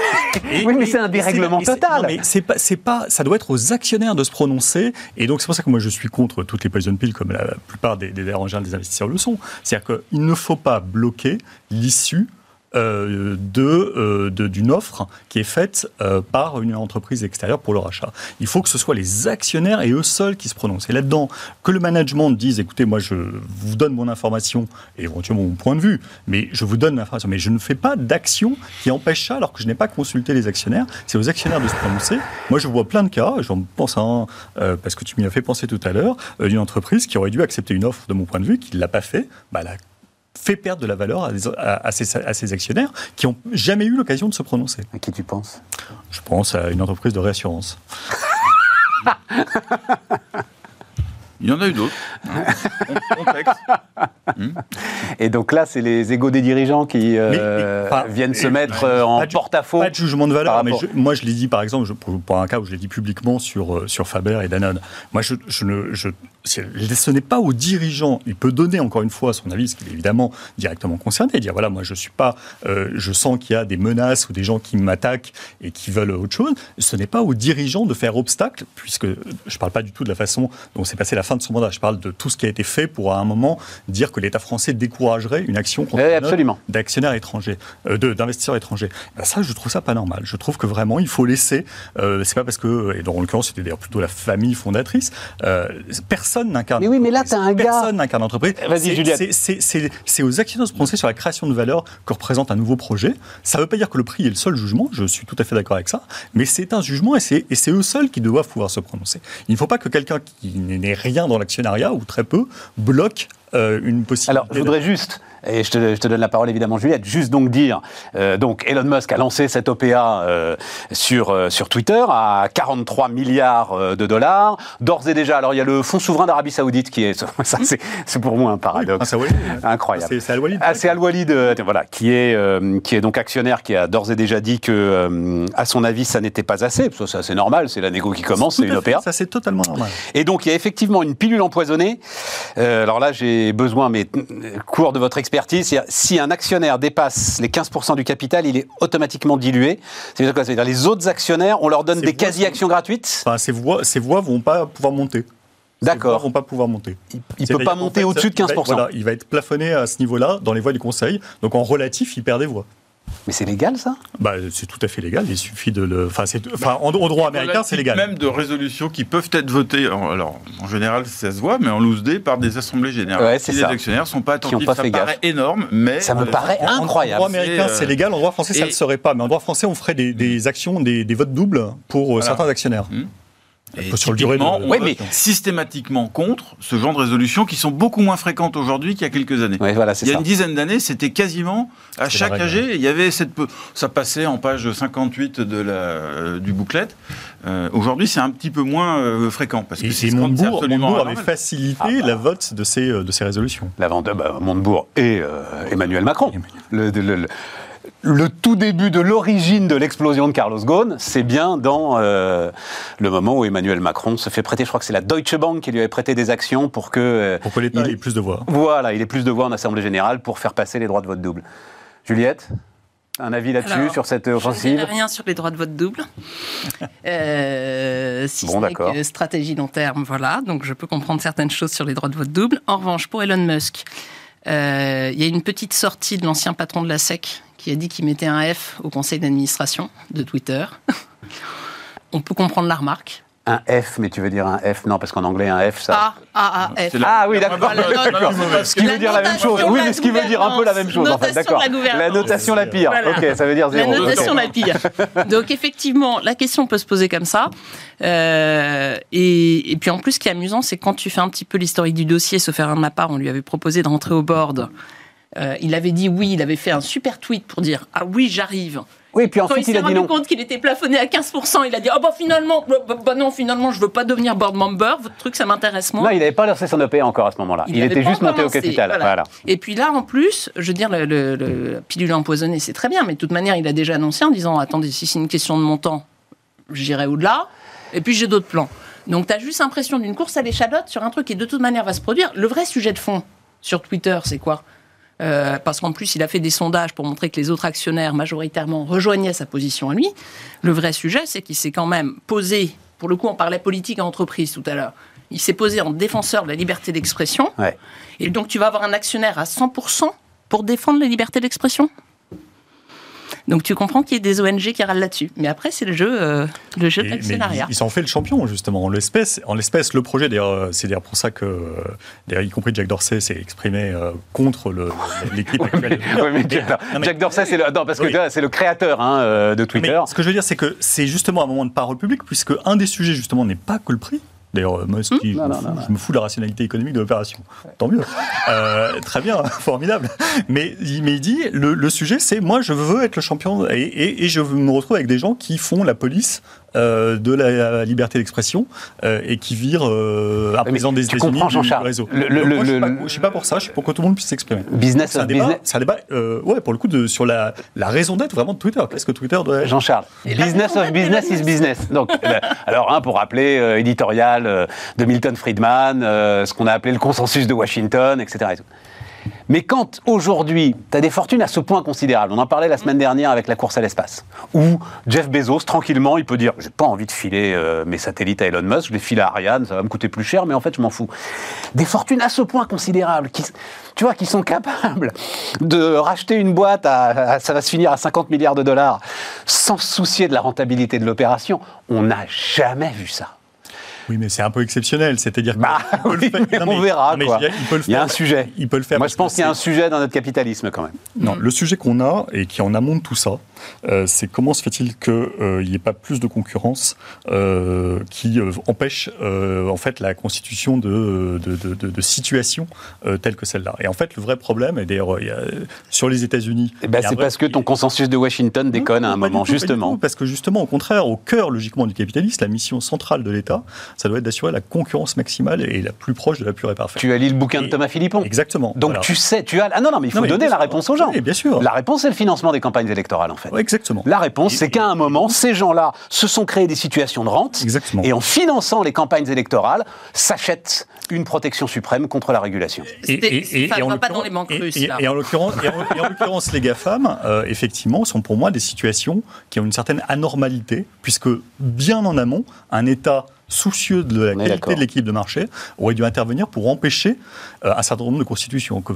Et- oui, mais c'est un dérèglement total. non, mais c'est pas, c'est pas, ça doit être aux actionnaires de se prononcer. Et donc c'est pour ça que moi je suis contre toutes les poison pills, comme la plupart des, des, des investisseurs le sont. C'est-à-dire qu'il ne faut pas bloquer l'issue. Euh, euh, de- d'une offre qui est faite euh, par une entreprise extérieure pour le rachat. Il faut que ce soit les actionnaires et eux seuls qui se prononcent. Et là-dedans, que le management dise, écoutez, moi je vous donne mon information et éventuellement mon point de vue, mais je vous donne l'information, mais je ne fais pas d'action qui empêche ça alors que je n'ai pas consulté les actionnaires. C'est aux actionnaires de se prononcer. Moi, je vois plein de cas, j'en pense à un, parce que tu m'y as fait penser tout à l'heure, d'une entreprise qui aurait dû accepter une offre de mon point de vue, qui ne l'a pas fait. Bah, fait perdre de la valeur à, des- à- à ses, à ses actionnaires qui n'ont jamais eu l'occasion de se prononcer. À qui tu penses? Je pense à une entreprise de réassurance. Il y en a eu d'autres. Contexte. Et donc là, c'est les égaux des dirigeants qui euh, Mais- mais, enfin, viennent se et- mettre euh, en porte-à-faux. Pas de jugement de valeur, mais je- moi je l'ai dit par exemple, je- pour, pour un cas où je l'ai dit publiquement sur, euh, sur Faber et Danone. Moi je, je ne. Je, ce n'est pas au dirigeant. Il peut donner encore une fois son avis, parce qu'il est évidemment directement concerné, dire voilà, moi je suis pas. euh, je sens qu'il y a des menaces ou des gens qui m'attaquent et qui veulent autre chose. Ce n'est pas au dirigeant de faire obstacle, puisque je ne parle pas du tout de la façon dont s'est passée la fin de son mandat. Je parle de tout ce qui a été fait pour à un moment dire que l'État français découragerait une action contre Oui, d'actionnaires étrangers, euh, d'investisseurs étrangers. Ben ça, je trouve ça pas normal. Je trouve que vraiment, il faut laisser. Euh, c'est pas parce que, et dans l'occurrence, c'était d'ailleurs plutôt la famille fondatrice. euh, personne n'incarne. Mais oui, mais là, t'as un gars- Personne n'incarne l'entreprise. Vas-y, C'est- Juliette. c'est- aux actionnaires de se prononcer sur la création de valeur que représente un nouveau projet. Ça ne veut pas dire que le prix est le seul jugement. Je suis tout à fait d'accord avec ça. Mais c'est un jugement et c'est et c'est eux seuls qui doivent pouvoir se prononcer. Il ne faut pas que quelqu'un qui n'est rien dans l'actionnariat ou très peu bloque euh, une possibilité. Alors, je voudrais juste, et je te, je te donne la parole évidemment, Juliette, juste donc dire, euh, donc Elon Musk a lancé cette OPA euh, sur, euh, sur Twitter à 43 milliards de dollars. D'ores et déjà, alors il y a le fonds souverain d'Arabie Saoudite qui est, ça c'est c'est pour moi un Ah, paradoxe. c'est Al-Walid. Incroyable. C'est- Al-Walid. Ah, c'est Al-Walid, voilà, qui est, qui est donc actionnaire, qui a d'ores et déjà dit que, à son avis, ça n'était pas assez. parce que Ça, c'est normal, c'est la négo qui commence, c'est une fait, OPA. Ça, c'est totalement normal. Et donc, il y a effectivement une pilule empoisonnée. Alors là, j'ai besoin, mais cours de votre expertise. Si un actionnaire dépasse les 15% du capital, il est automatiquement dilué. C'est-à-dire quoi C'est-à-dire les autres actionnaires, on leur donne des quasi-actions gratuites Enfin, ces voix, ces voix vont pas pouvoir monter. D'accord. vont pas pouvoir monter. Il ne peut pas monter au-dessus de il va- 15%. Voilà, il va être plafonné à ce niveau-là dans les voix du Conseil. Donc en relatif, il perd des voix. Mais c'est légal, ça? Bah, c'est tout à fait légal. Il suffit de le. Enfin, c'est- enfin en, en droit américain, c'est légal. Même de résolutions qui peuvent être votées, en- alors en général ça se voit, mais en loose day par des assemblées générales. Ouais, c'est si ça. les actionnaires sont pas attentifs, pas ça fait paraît gaffe. énorme, mais Ça me paraît En- En incroyable. droit américain, C'est, euh, légal. En droit français, ça ne le serait pas. Mais en droit français, on ferait des, des actions, des, des votes doubles pour euh, Voilà. certains actionnaires. Et sur le durée de- on Ouais, mais- systématiquement contre ce genre de résolutions qui sont beaucoup moins fréquentes aujourd'hui qu'il y a quelques années. Voilà, Il y a ça. une dizaine d'années, c'était quasiment à chaque AG, il y avait cette ça passait en page 58 de la euh, du booklet. Euh, aujourd'hui, c'est un petit peu moins euh, fréquent parce que c'est Montebourg, Montebourg avait facilité Ah bah. la vote de ces, de ces résolutions. La vente bah, Montebourg et euh, Emmanuel Macron. Le, le- le- le tout début de l'origine de l'explosion de Carlos Ghosn, c'est bien dans euh, le moment où Emmanuel Macron se fait prêter, je crois que c'est la Deutsche Bank qui lui avait prêté des actions pour que... euh, Pour que l'État il- ait plus de voix. Voilà, il ait plus de voix en Assemblée Générale pour faire passer les droits de vote double. Juliette un avis là-dessus, sur cette Je ne offensive dirai rien sur les droits de vote double. Euh, si Bon, ce que stratégie long terme, voilà. Donc je peux comprendre certaines choses sur les droits de vote double. En revanche, pour Elon Musk, euh, il y a une petite sortie de l'ancien patron de la SEC qui a dit qu'il mettait un F au conseil d'administration de Twitter. On peut comprendre la remarque. Un F, mais tu veux dire un F? Non, parce qu'en anglais, un F, ça... A, A, A, F. La- Ah oui, d'accord. La Ce qui veut dire la même chose. notation Oui, la mais ce qui veut dire un peu la même chose. En fait, d'accord. Notation la La notation la pire. Voilà. Ok, ça veut dire La zéro. notation Ok. la pire. Donc effectivement, la question peut se poser comme ça. Euh, et, et puis en plus, ce qui est amusant, c'est quand tu fais un petit peu l'historique du dossier, sauf erreur de ma part, on lui avait proposé de rentrer au board. Euh, il avait dit oui, il avait fait un super tweet pour dire ah oui, j'arrive. Oui, puis Quand il s'est rendu non. compte qu'il était plafonné à 15%, il a dit ah bah finalement, bah, bah, bah non, finalement, je veux pas devenir board member. Votre truc, ça m'intéresse moins. Non, il n'avait pas lancé son OPA encore à ce moment-là. Il, était juste monté au capital. Voilà. Et puis là, en plus, je veux dire, le, le- pilule empoisonnée, c'est très bien, mais de toute manière, il a déjà annoncé en disant attendez, si c'est une question de montant, j'irai au-delà. Et puis j'ai d'autres plans. Donc tu as juste l'impression d'une course à l'échalote sur un truc qui de toute manière va se produire. Le vrai sujet de fond sur Twitter, c'est quoi? Euh, parce qu'en plus, il a fait des sondages pour montrer que les autres actionnaires majoritairement rejoignaient sa position à lui. Le vrai sujet, c'est qu'il s'est quand même posé, pour le coup, on parlait politique à entreprise tout à l'heure, il s'est posé en défenseur de la liberté d'expression. Ouais. Et donc, tu vas avoir un actionnaire à 100% pour défendre la liberté d'expression? Donc tu comprends qu'il y a des ONG qui râlent là-dessus. Mais après, c'est le jeu, euh, le jeu de Et- mais l'actionnariat. il, il s'en fait le champion, justement. En l'espèce, en l'espèce le projet, d'ailleurs, euh, c'est d'ailleurs pour ça que, y compris Jack Dorsey s'est exprimé euh, contre l'équipe actuelle. Ouais, mais Jack, Non, mais- Jack Dorsey, c'est le, non, parce que Oui. tu vois, c'est le créateur hein, euh, de Mais Twitter. ce que je veux dire, c'est que c'est justement un moment de parole publique, puisque un des sujets, justement, n'est pas que le prix. D'ailleurs, euh, moi, ce qui- je, Non, me non, fous, non, non. je me fous de la rationalité économique de l'opération. Tant mieux. Euh, très bien, formidable. Mais, il- mais il dit, le, le sujet, c'est moi, je veux être le champion et, et- et je me retrouve avec des gens qui font la police euh, de la liberté d'expression euh, et qui virent euh, un mais président des États-Unis du Jean-Charles. réseau. Le- le- Moi, je le- je suis pas pour ça, je suis pour que tout le monde puisse s'exprimer. Business C'est un of débat, business. c'est un débat euh, ouais, pour le coup, de, sur la, la raison d'être vraiment de Twitter. Qu'est-ce que Twitter doit Jean-Charles, Et la business of business is business. Donc, euh, alors, un, pour rappeler, euh, éditorial euh, de Milton Friedman, euh, ce qu'on a appelé le consensus de Washington, etc. et tout. Mais quand aujourd'hui, tu as des fortunes à ce point considérable, on en parlait la semaine dernière avec la course à l'espace, où Jeff Bezos, tranquillement, il peut dire J'ai pas envie de filer euh, mes satellites à Elon Musk, je les file à Ariane, ça va me coûter plus cher, mais en fait, je m'en fous. Des fortunes à ce point considérables, qui, tu vois, qui sont capables de racheter une boîte, ça va se finir à 50 milliards de dollars, sans se soucier de la rentabilité de l'opération, on n'a jamais vu ça. Oui, mais c'est un peu exceptionnel. C'est-à-dire Bah, oui, faire. mais Non, on verra, non, quoi. il peut le Il y a faire. un sujet. Il peut le faire. Moi, je pense qu'il y a un sujet dans notre capitalisme, quand même. Non, le sujet qu'on a et qui est en amont de tout ça, euh, c'est comment se fait-il qu'il n'y ait pas plus de concurrence euh, qui euh, empêche euh, en fait la constitution de, de, de- de- de situations euh, telles que celle-là. Et en fait, le vrai problème, et d'ailleurs, sur les États-Unis, Eh ben, c'est parce que ton consensus de Washington déconne à un moment, tout, justement. tout, parce que justement, au contraire, au cœur logiquement du capitalisme, la mission centrale de l'État, ça doit être d'assurer la concurrence maximale et la plus proche de la pure et parfaite. Tu as lu le bouquin de Thomas Philippon. Exactement. Donc Voilà. tu sais, tu as. Ah non, non, mais il faut Non, mais donner la réponse aux gens. Oui, bien sûr. La réponse, c'est le financement des campagnes électorales, en fait. Ouais, exactement. La réponse, c'est qu'à un moment, ces gens-là se sont créés des situations de rente. Exactement. Et en finançant les campagnes électorales, s'achètent une protection suprême contre la régulation. C'était- ça en va pas dans l'occurrence- les banques et- russes, et-. Et en l'occurrence, et en- et en l'occurrence, les GAFAM, euh, effectivement, sont pour moi des situations qui ont une certaine anormalité, puisque bien en amont, un État soucieux de la qualité de l'équipe de marché aurait dû intervenir pour empêcher euh, un certain nombre de constitutions. Que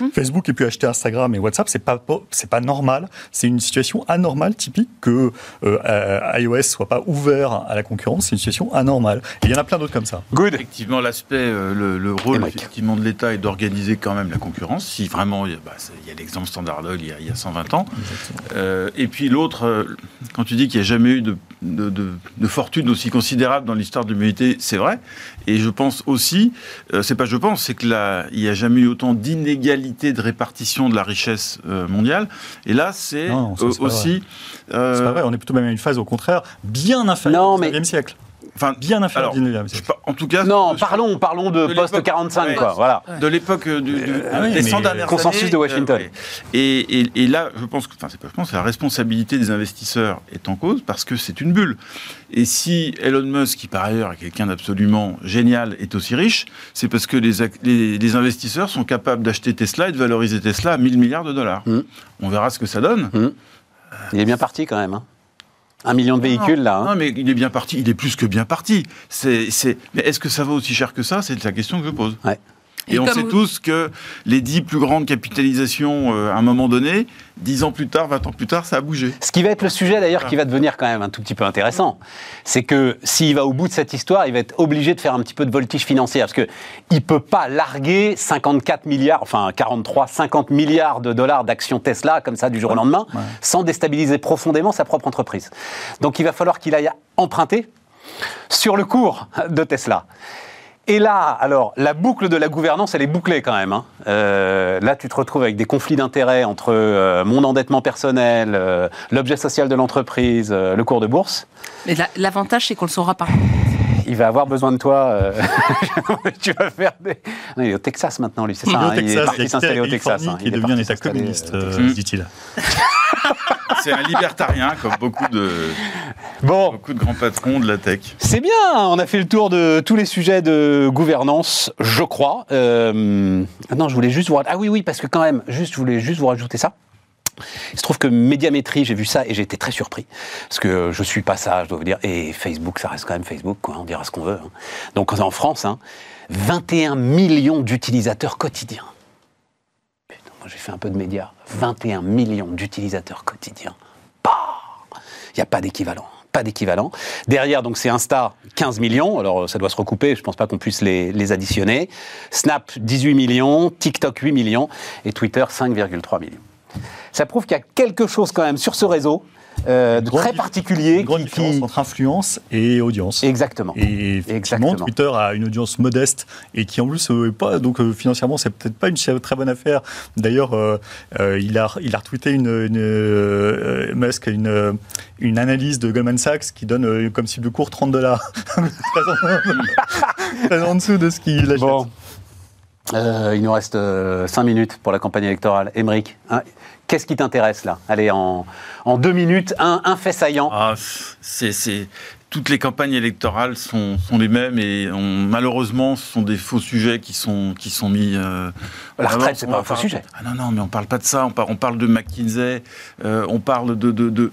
Hum. Facebook ait pu acheter Instagram et WhatsApp, c'est pas c'est pas normal. C'est une situation anormale typique que euh, euh, iOS soit pas ouvert à la concurrence. C'est une situation anormale. Et il y en a plein d'autres comme ça. Good. Effectivement, l'aspect, euh, le, le rôle effectivement de l'État est d'organiser quand même la concurrence. Si vraiment, il y a, bah, y a l'exemple Standard Oil il y a, il y a 120 ans. Euh, et puis l'autre, euh, quand tu dis qu'il n'y a jamais eu de, de, de- de fortune aussi considérable dans l'histoire de l'humanité, c'est vrai. Et je pense aussi, euh, c'est pas je pense, c'est que là, il n'y a jamais eu autant d'inégalités de répartition de la richesse euh, mondiale. Et là, c'est euh, c'est pas aussi. C'est pas vrai. On est plutôt même à une phase au contraire bien inférieure au mais- 19e siècle. Enfin, Bien inférieure alors, au 19e je- siècle. en tout cas, Non, parlons, parlons de, de post l'époque. 45, Ouais. quoi. Voilà. de l'époque euh, Ah oui, des mais 100 dernières consensus années, de Washington. ouais. et, et- et là, je pense que, enfin, c'est pas je pense, la responsabilité des investisseurs est en cause parce que c'est une bulle. Et si Elon Musk, qui par ailleurs est quelqu'un d'absolument génial, est aussi riche, c'est parce que les, les, les investisseurs sont capables d'acheter Tesla et de valoriser Tesla à 1000 milliards de dollars. Mm. On verra ce que ça donne. Il est bien parti, quand même. hein. Un million de véhicules, là. hein. Non, mais il est bien parti. Il est plus que bien parti. C'est, c'est... Mais est-ce que ça va aussi cher que ça? C'est la question que je pose. Ouais. Et, Et on sait vous- tous que les dix plus grandes capitalisations, euh, à un moment donné, dix ans plus tard, 20 ans plus tard, ça a bougé. Ce qui va être le sujet d'ailleurs qui va devenir quand même un tout petit peu intéressant, c'est que s'il va au bout de cette histoire, il va être obligé de faire un petit peu de voltige financière parce que il peut pas larguer 54 milliards, enfin 43, 50 milliards de dollars d'actions Tesla comme ça du jour au lendemain, sans déstabiliser profondément sa propre entreprise. Donc il va falloir qu'il aille emprunter sur le cours de Tesla. Et là, alors, la boucle de la gouvernance, elle est bouclée quand même. hein. Euh, là, tu te retrouves avec des conflits d'intérêts entre euh, mon endettement personnel, euh, l'objet social de l'entreprise, euh, le cours de bourse. Mais la- l'avantage, c'est qu'on le saura pas. Il va avoir besoin de toi. euh, tu vas faire des. Non, il est au Texas maintenant, lui, c'est ça. Il est hein, il parti il a s'installer au la Texas. Hein. est Il devenu un État communiste, dit-il. C'est un libertarien, comme beaucoup de. Bon, Beaucoup de grands patrons de la tech. c'est bien, on a fait le tour de tous les sujets de gouvernance, je crois. Euh, ah non, je voulais juste vous... Ah oui, oui, parce que quand même, juste, je voulais juste vous rajouter ça. Il se trouve que Médiamétrie, j'ai vu ça et j'ai été très surpris. Parce que je suis pas ça, je dois vous dire. Et Facebook, ça reste quand même Facebook, quoi. On dira ce qu'on veut. hein. Donc en France, hein, 21 millions d'utilisateurs quotidiens. J'ai fait un peu de médias. 21 millions d'utilisateurs quotidiens. Il n'y a pas d'équivalent. Pas d'équivalent. Derrière, donc, c'est Insta, 15 millions. Alors, ça doit se recouper. Je ne pense pas qu'on puisse les additionner. Snap, 18 millions. TikTok, 8 millions. Et Twitter, 5,3 millions. Ça prouve qu'il y a quelque chose quand même sur ce réseau euh, de Grande très particulier. Une grande qui- différence qui- entre influence et audience. Exactement. Et effectivement, Exactement. Twitter a une audience modeste et qui en plus euh, est pas donc euh, financièrement c'est peut-être pas une très bonne affaire. D'ailleurs, euh, il a il a retweeté une, une euh, Musk une une analyse de Goldman Sachs qui donne euh, comme cible de cours 30 dollars. Très en dessous de ce qu'il achète. Bon. Euh, il nous reste 5 minutes pour la campagne électorale. Émeric, hein, qu'est-ce qui t'intéresse là? Allez, en, en deux minutes, un, un fait saillant. Ah, c'est, c'est- toutes les campagnes électorales sont, sont les mêmes et on- malheureusement, ce sont des faux sujets qui sont, qui sont mis. euh, La retraite, c'est pas un faux sujet. Ah non, non, mais on parle pas de ça. On parle, on parle de McKinsey. euh, on parle de. de, de-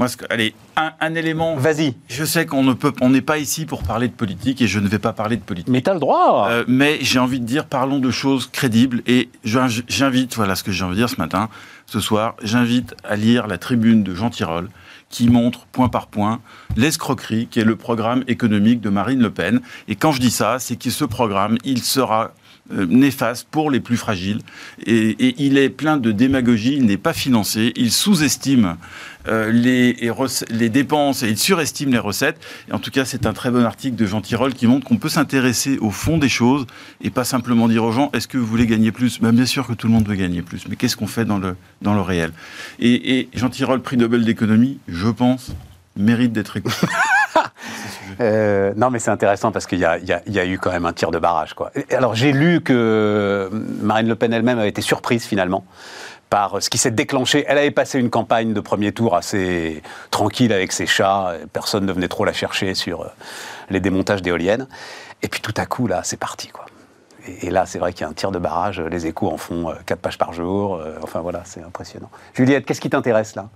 Moi, ce que- allez, un, un élément. Vas-y. Je sais qu'on ne peut, on n'est pas ici pour parler de politique et je ne vais pas parler de politique. Mais t'as le droit. Euh, mais j'ai envie de dire, parlons de choses crédibles. Et j'in- j'invite, voilà ce que j'ai envie de dire ce matin, ce soir, j'invite à lire la tribune de Jean Tirole, qui montre point par point l'escroquerie qui est le programme économique de Marine Le Pen. Et quand je dis ça, c'est que ce programme, il sera néfaste pour les plus fragiles. Et, il est plein de démagogie, il n'est pas financé, il sous-estime euh, les dépenses et il surestime les recettes. Et en tout cas, c'est un très bon article de Jean Tirole qui montre qu'on peut s'intéresser au fond des choses et pas simplement dire aux gens est-ce que vous voulez gagner plus? Ben, Bien sûr que tout le monde veut gagner plus, mais qu'est-ce qu'on fait dans le, dans le réel? Et, et Jean Tirole, prix Nobel d'économie, je pense, mérite d'être écouté. Euh, non, mais c'est intéressant parce qu'il y, a- y a- y a eu quand même un tir de barrage. Quoi. Alors, j'ai lu que Marine Le Pen elle-même avait été surprise finalement par ce qui s'est déclenché. Elle avait passé une campagne de premier tour assez tranquille avec ses chats. Personne ne venait trop la chercher sur euh, les démontages d'éoliennes. Et puis tout à coup, là, c'est parti. Quoi. Et, et là, c'est vrai qu'il y a un tir de barrage. Les échos en font euh, quatre pages par jour. Euh, Enfin voilà, c'est impressionnant. Juliette, qu'est-ce qui t'intéresse là?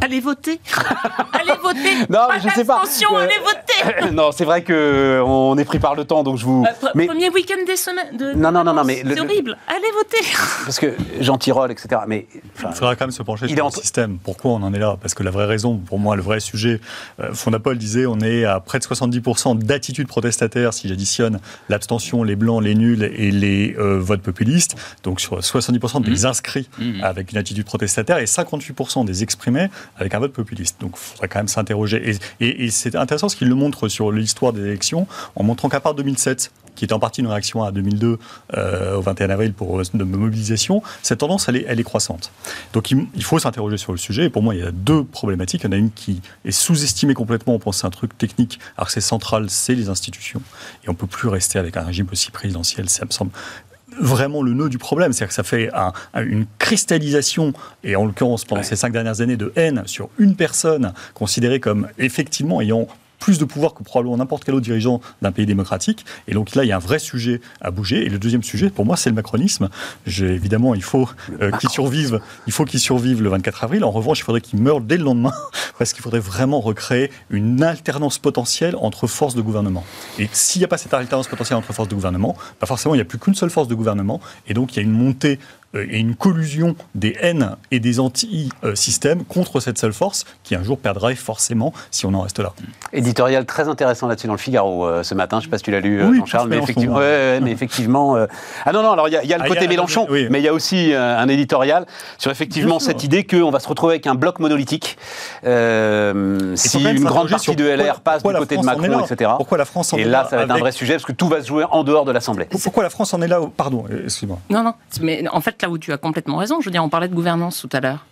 Allez voter. Allez voter. Non, mais je sais pas. Attention, Euh, allez voter Non, c'est vrai que on est pris par le temps, donc je vous. Euh, pr- Mais Premier week-end des semaines. De, Non, non, non, non, mais C'est le- horrible. Allez voter parce que Jean Tirole, etc. Mais enfin, Il faudra quand même se pencher Il sur est le entre- système. Pourquoi on en est là? Parce que la vraie raison, pour moi, le vrai sujet, euh, Fondapol disait on est à près de 70% d'attitude protestataire si j'additionne l'abstention, les blancs, les nuls et les euh, votes populistes. Donc sur 70% des inscrits Mhm. avec une attitude protestataire et 58% des exprimés avec un vote populiste. Donc il faudrait quand même s'interroger. Et, et- et c'est intéressant ce qu'il le montre sur l'histoire des élections en montrant qu'à part 2007, qui était en partie une réaction à 2002 euh, au 21 avril pour euh, de mobilisation, cette tendance elle est, elle est croissante. Donc il, il faut s'interroger sur le sujet. Et pour moi, il y a deux problématiques. Il y en a une qui est sous-estimée complètement. On pense que c'est un truc technique, alors que c'est central, c'est les institutions. Et on peut plus rester avec un régime aussi présidentiel. Ça me semble vraiment le nœud du problème. C'est-à-dire que ça fait un- un- une cristallisation, et en l'occurrence pendant ces cinq dernières années, de haine sur une personne considérée comme effectivement ayant plus de pouvoir que probablement n'importe quel autre dirigeant d'un pays démocratique. Et donc là, il y a un vrai sujet à bouger. Et le deuxième sujet, pour moi, c'est le macronisme. Évidemment, il faut euh, qu'il survive. Il faut qu'il survive le 24 avril. En revanche, il faudrait qu'il meure dès le lendemain, parce qu'il faudrait vraiment recréer une alternance potentielle entre forces de gouvernement. Et s'il n'y a pas cette alternance potentielle entre forces de gouvernement, bah forcément, il n'y a plus qu'une seule force de gouvernement. Et donc, il y a une montée euh, et une collusion des haines et des anti-systèmes contre cette seule force qui un jour perdrait forcément si on en reste là. éditorial très intéressant là-dessus dans le Figaro euh, ce matin. Je ne sais pas si tu l'as lu, euh, Oui, Jean-Charles, mais effectivement, ouais. ouais, ouais, mais effectivement. euh, Ah non, non. Alors il y a, il y a le Ah, côté a- Mélenchon, oui. mais il y a aussi euh, un éditorial sur effectivement cette idée qu'on va se retrouver avec un bloc monolithique euh, si une grande partie de LR pourquoi- passe pourquoi du côté de Macron, etc. Pourquoi la France en Et là, ça va être un vrai sujet parce que tout va se jouer en dehors de l'Assemblée. Pourquoi la France en est là Pardon, euh, excuse-moi. Non, non. Mais en fait, là où tu as complètement raison, je veux dire, on parlait de gouvernance tout à l'heure.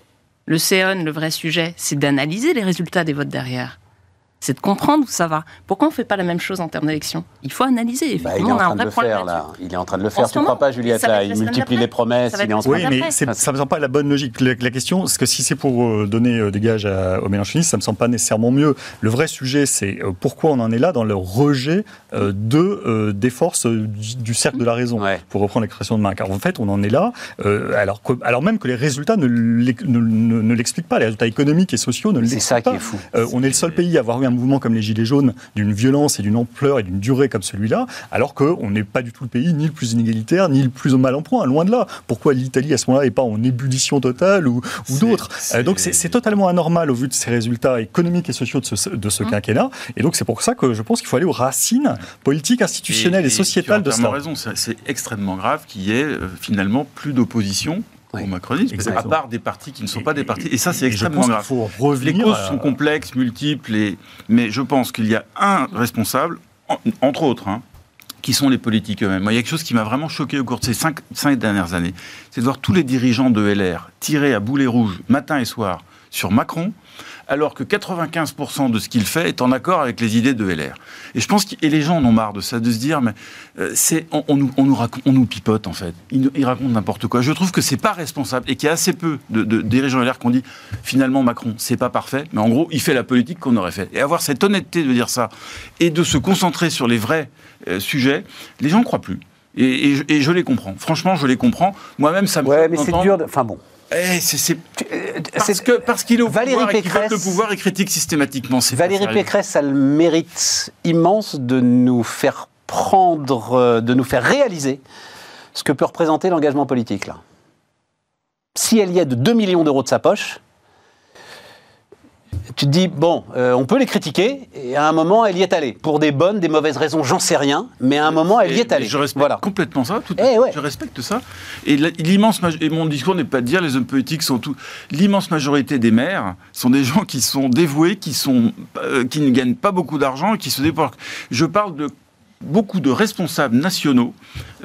Le CEON, le vrai sujet, c'est d'analyser les résultats des votes derrière. c'est de comprendre où ça va. Pourquoi on ne fait pas la même chose en termes d'élection? Il faut analyser. Bah, il est en train de le faire, là. Il est en train de le faire. Tu ne crois pas, Juliette là, Il multiplie les promesses. Il est en oui, mais ça ne me semble pas la bonne logique. La, question, c'est que si c'est pour euh, donner euh, des gages à, aux Mélenchonistes, ça ne me semble pas nécessairement mieux. Le vrai sujet, c'est euh, pourquoi on en est là dans le rejet de, des forces du, cercle de la raison, pour reprendre l'expression de Marc. en fait, on en est là, alors, alors même que les résultats ne, l'expliquent pas. Les résultats économiques et sociaux ne l'expliquent pas. C'est ça qui est fou. on est le seul pays à avoir eu un mouvement comme les Gilets jaunes d'une violence et d'une ampleur et d'une durée comme celui-là, alors qu'on n'est pas du tout le pays ni le plus inégalitaire, ni le plus au mal en point, loin de là. Pourquoi l'Italie à ce moment-là n'est pas en ébullition totale ou, ou d'autres? Euh, Donc c'est totalement anormal au vu de ces résultats économiques et sociaux de ce, de ce mmh. quinquennat. Et donc c'est pour ça que je pense qu'il faut aller aux racines politiques, institutionnelles et, sociétales de cela. raison, c'est extrêmement grave qu'il y ait euh, finalement plus d'opposition au macronisme, à part des partis qui ne sont pas des partis. Et ça, c'est extrêmement grave. les causes sont complexes, multiples, et... mais je pense qu'il y a un responsable, entre autres, hein, qui sont les politiques eux-mêmes. il y a quelque chose qui m'a vraiment choqué au cours de ces cinq, cinq dernières années, c'est de voir tous les dirigeants de LR tirer à boulet rouge matin et soir sur Macron, alors que 95% de ce qu'il fait est en accord avec les idées de LR. Et je pense que et les gens en ont marre de ça, de se dire, mais euh, c'est on, nous, on, nous raconte, on nous pipote en fait. Ils, racontent n'importe quoi. Je trouve que c'est pas responsable et qu'il y a assez peu de, de dirigeants LR qui ont dit finalement Macron c'est pas parfait, mais en gros il fait la politique qu'on aurait fait. Et avoir cette honnêteté de dire ça et de se concentrer sur les vrais euh, sujets, les gens ne croient plus. Et, et, je les comprends. Franchement, je les comprends. Moi-même, ça me. Ouais, mais c'est dur. Enfin bon. Eh, c'est parce que parce qu'il est au Valérie pouvoir Pécresse, le pouvoir et critique systématiquement. Valérie Pécresse a le mérite immense de nous faire prendre, euh, de nous faire réaliser ce que peut représenter l'engagement politique là. Si elle y aide 2 millions d'euros de sa poche, tu te dis, bon, euh, on peut les critiquer, et à un moment, elle y est allée. Pour des bonnes, des mauvaises raisons, j'en sais rien, mais à un moment, elle y est allée. Je respecte complètement ça, tout eh je respecte ça. Et l'immense et mon discours n'est pas de dire les hommes politiques sont tout. L'immense majorité des maires sont des gens qui sont dévoués, qui, sont, euh, qui ne gagnent pas beaucoup d'argent et qui se déportent. Je parle de beaucoup de responsables nationaux,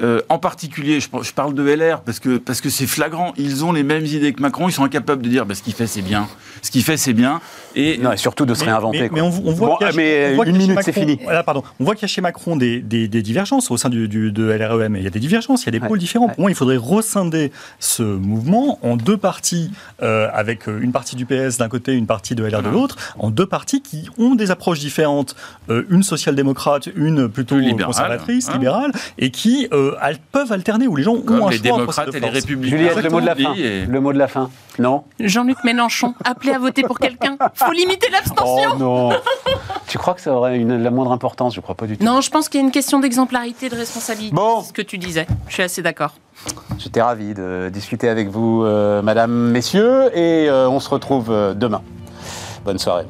euh, en particulier, je, parle de LR parce que parce que c'est flagrant, ils ont les mêmes idées que Macron, ils sont incapables de dire bah, ce qu'il fait c'est bien, ce qu'il fait c'est bien, et, non, et surtout de se réinventer. Mais, on, voit mais une minute c'est fini. pardon, on voit qu'il y a chez Macron des, des, divergences au sein du, de LREM, il y a des divergences, il y a des pôles différents. Pour moi, il faudrait rescinder ce mouvement en deux parties, euh, avec euh, une partie du PS d'un côté, une partie de LR de l'autre, en deux parties qui ont des approches différentes, une social-démocrate, une plutôt conservatrices, hein. libérales, et qui euh, peuvent alterner, où les gens ont un les démocrates et les républicains. Juliette, le mot de la fin. Le mot de la fin. Non Jean-Luc Mélenchon, appelé à voter pour quelqu'un. Faut limiter l'abstention. Oh non Tu crois que ça aurait une, la moindre importance? Je crois pas du tout. Non, je pense qu'il y a une question d'exemplarité, de responsabilité. Bon. Ce que tu disais. Je suis assez d'accord. J'étais ravi de discuter avec vous, euh, madame, messieurs, et euh, on se retrouve demain. Bonne soirée.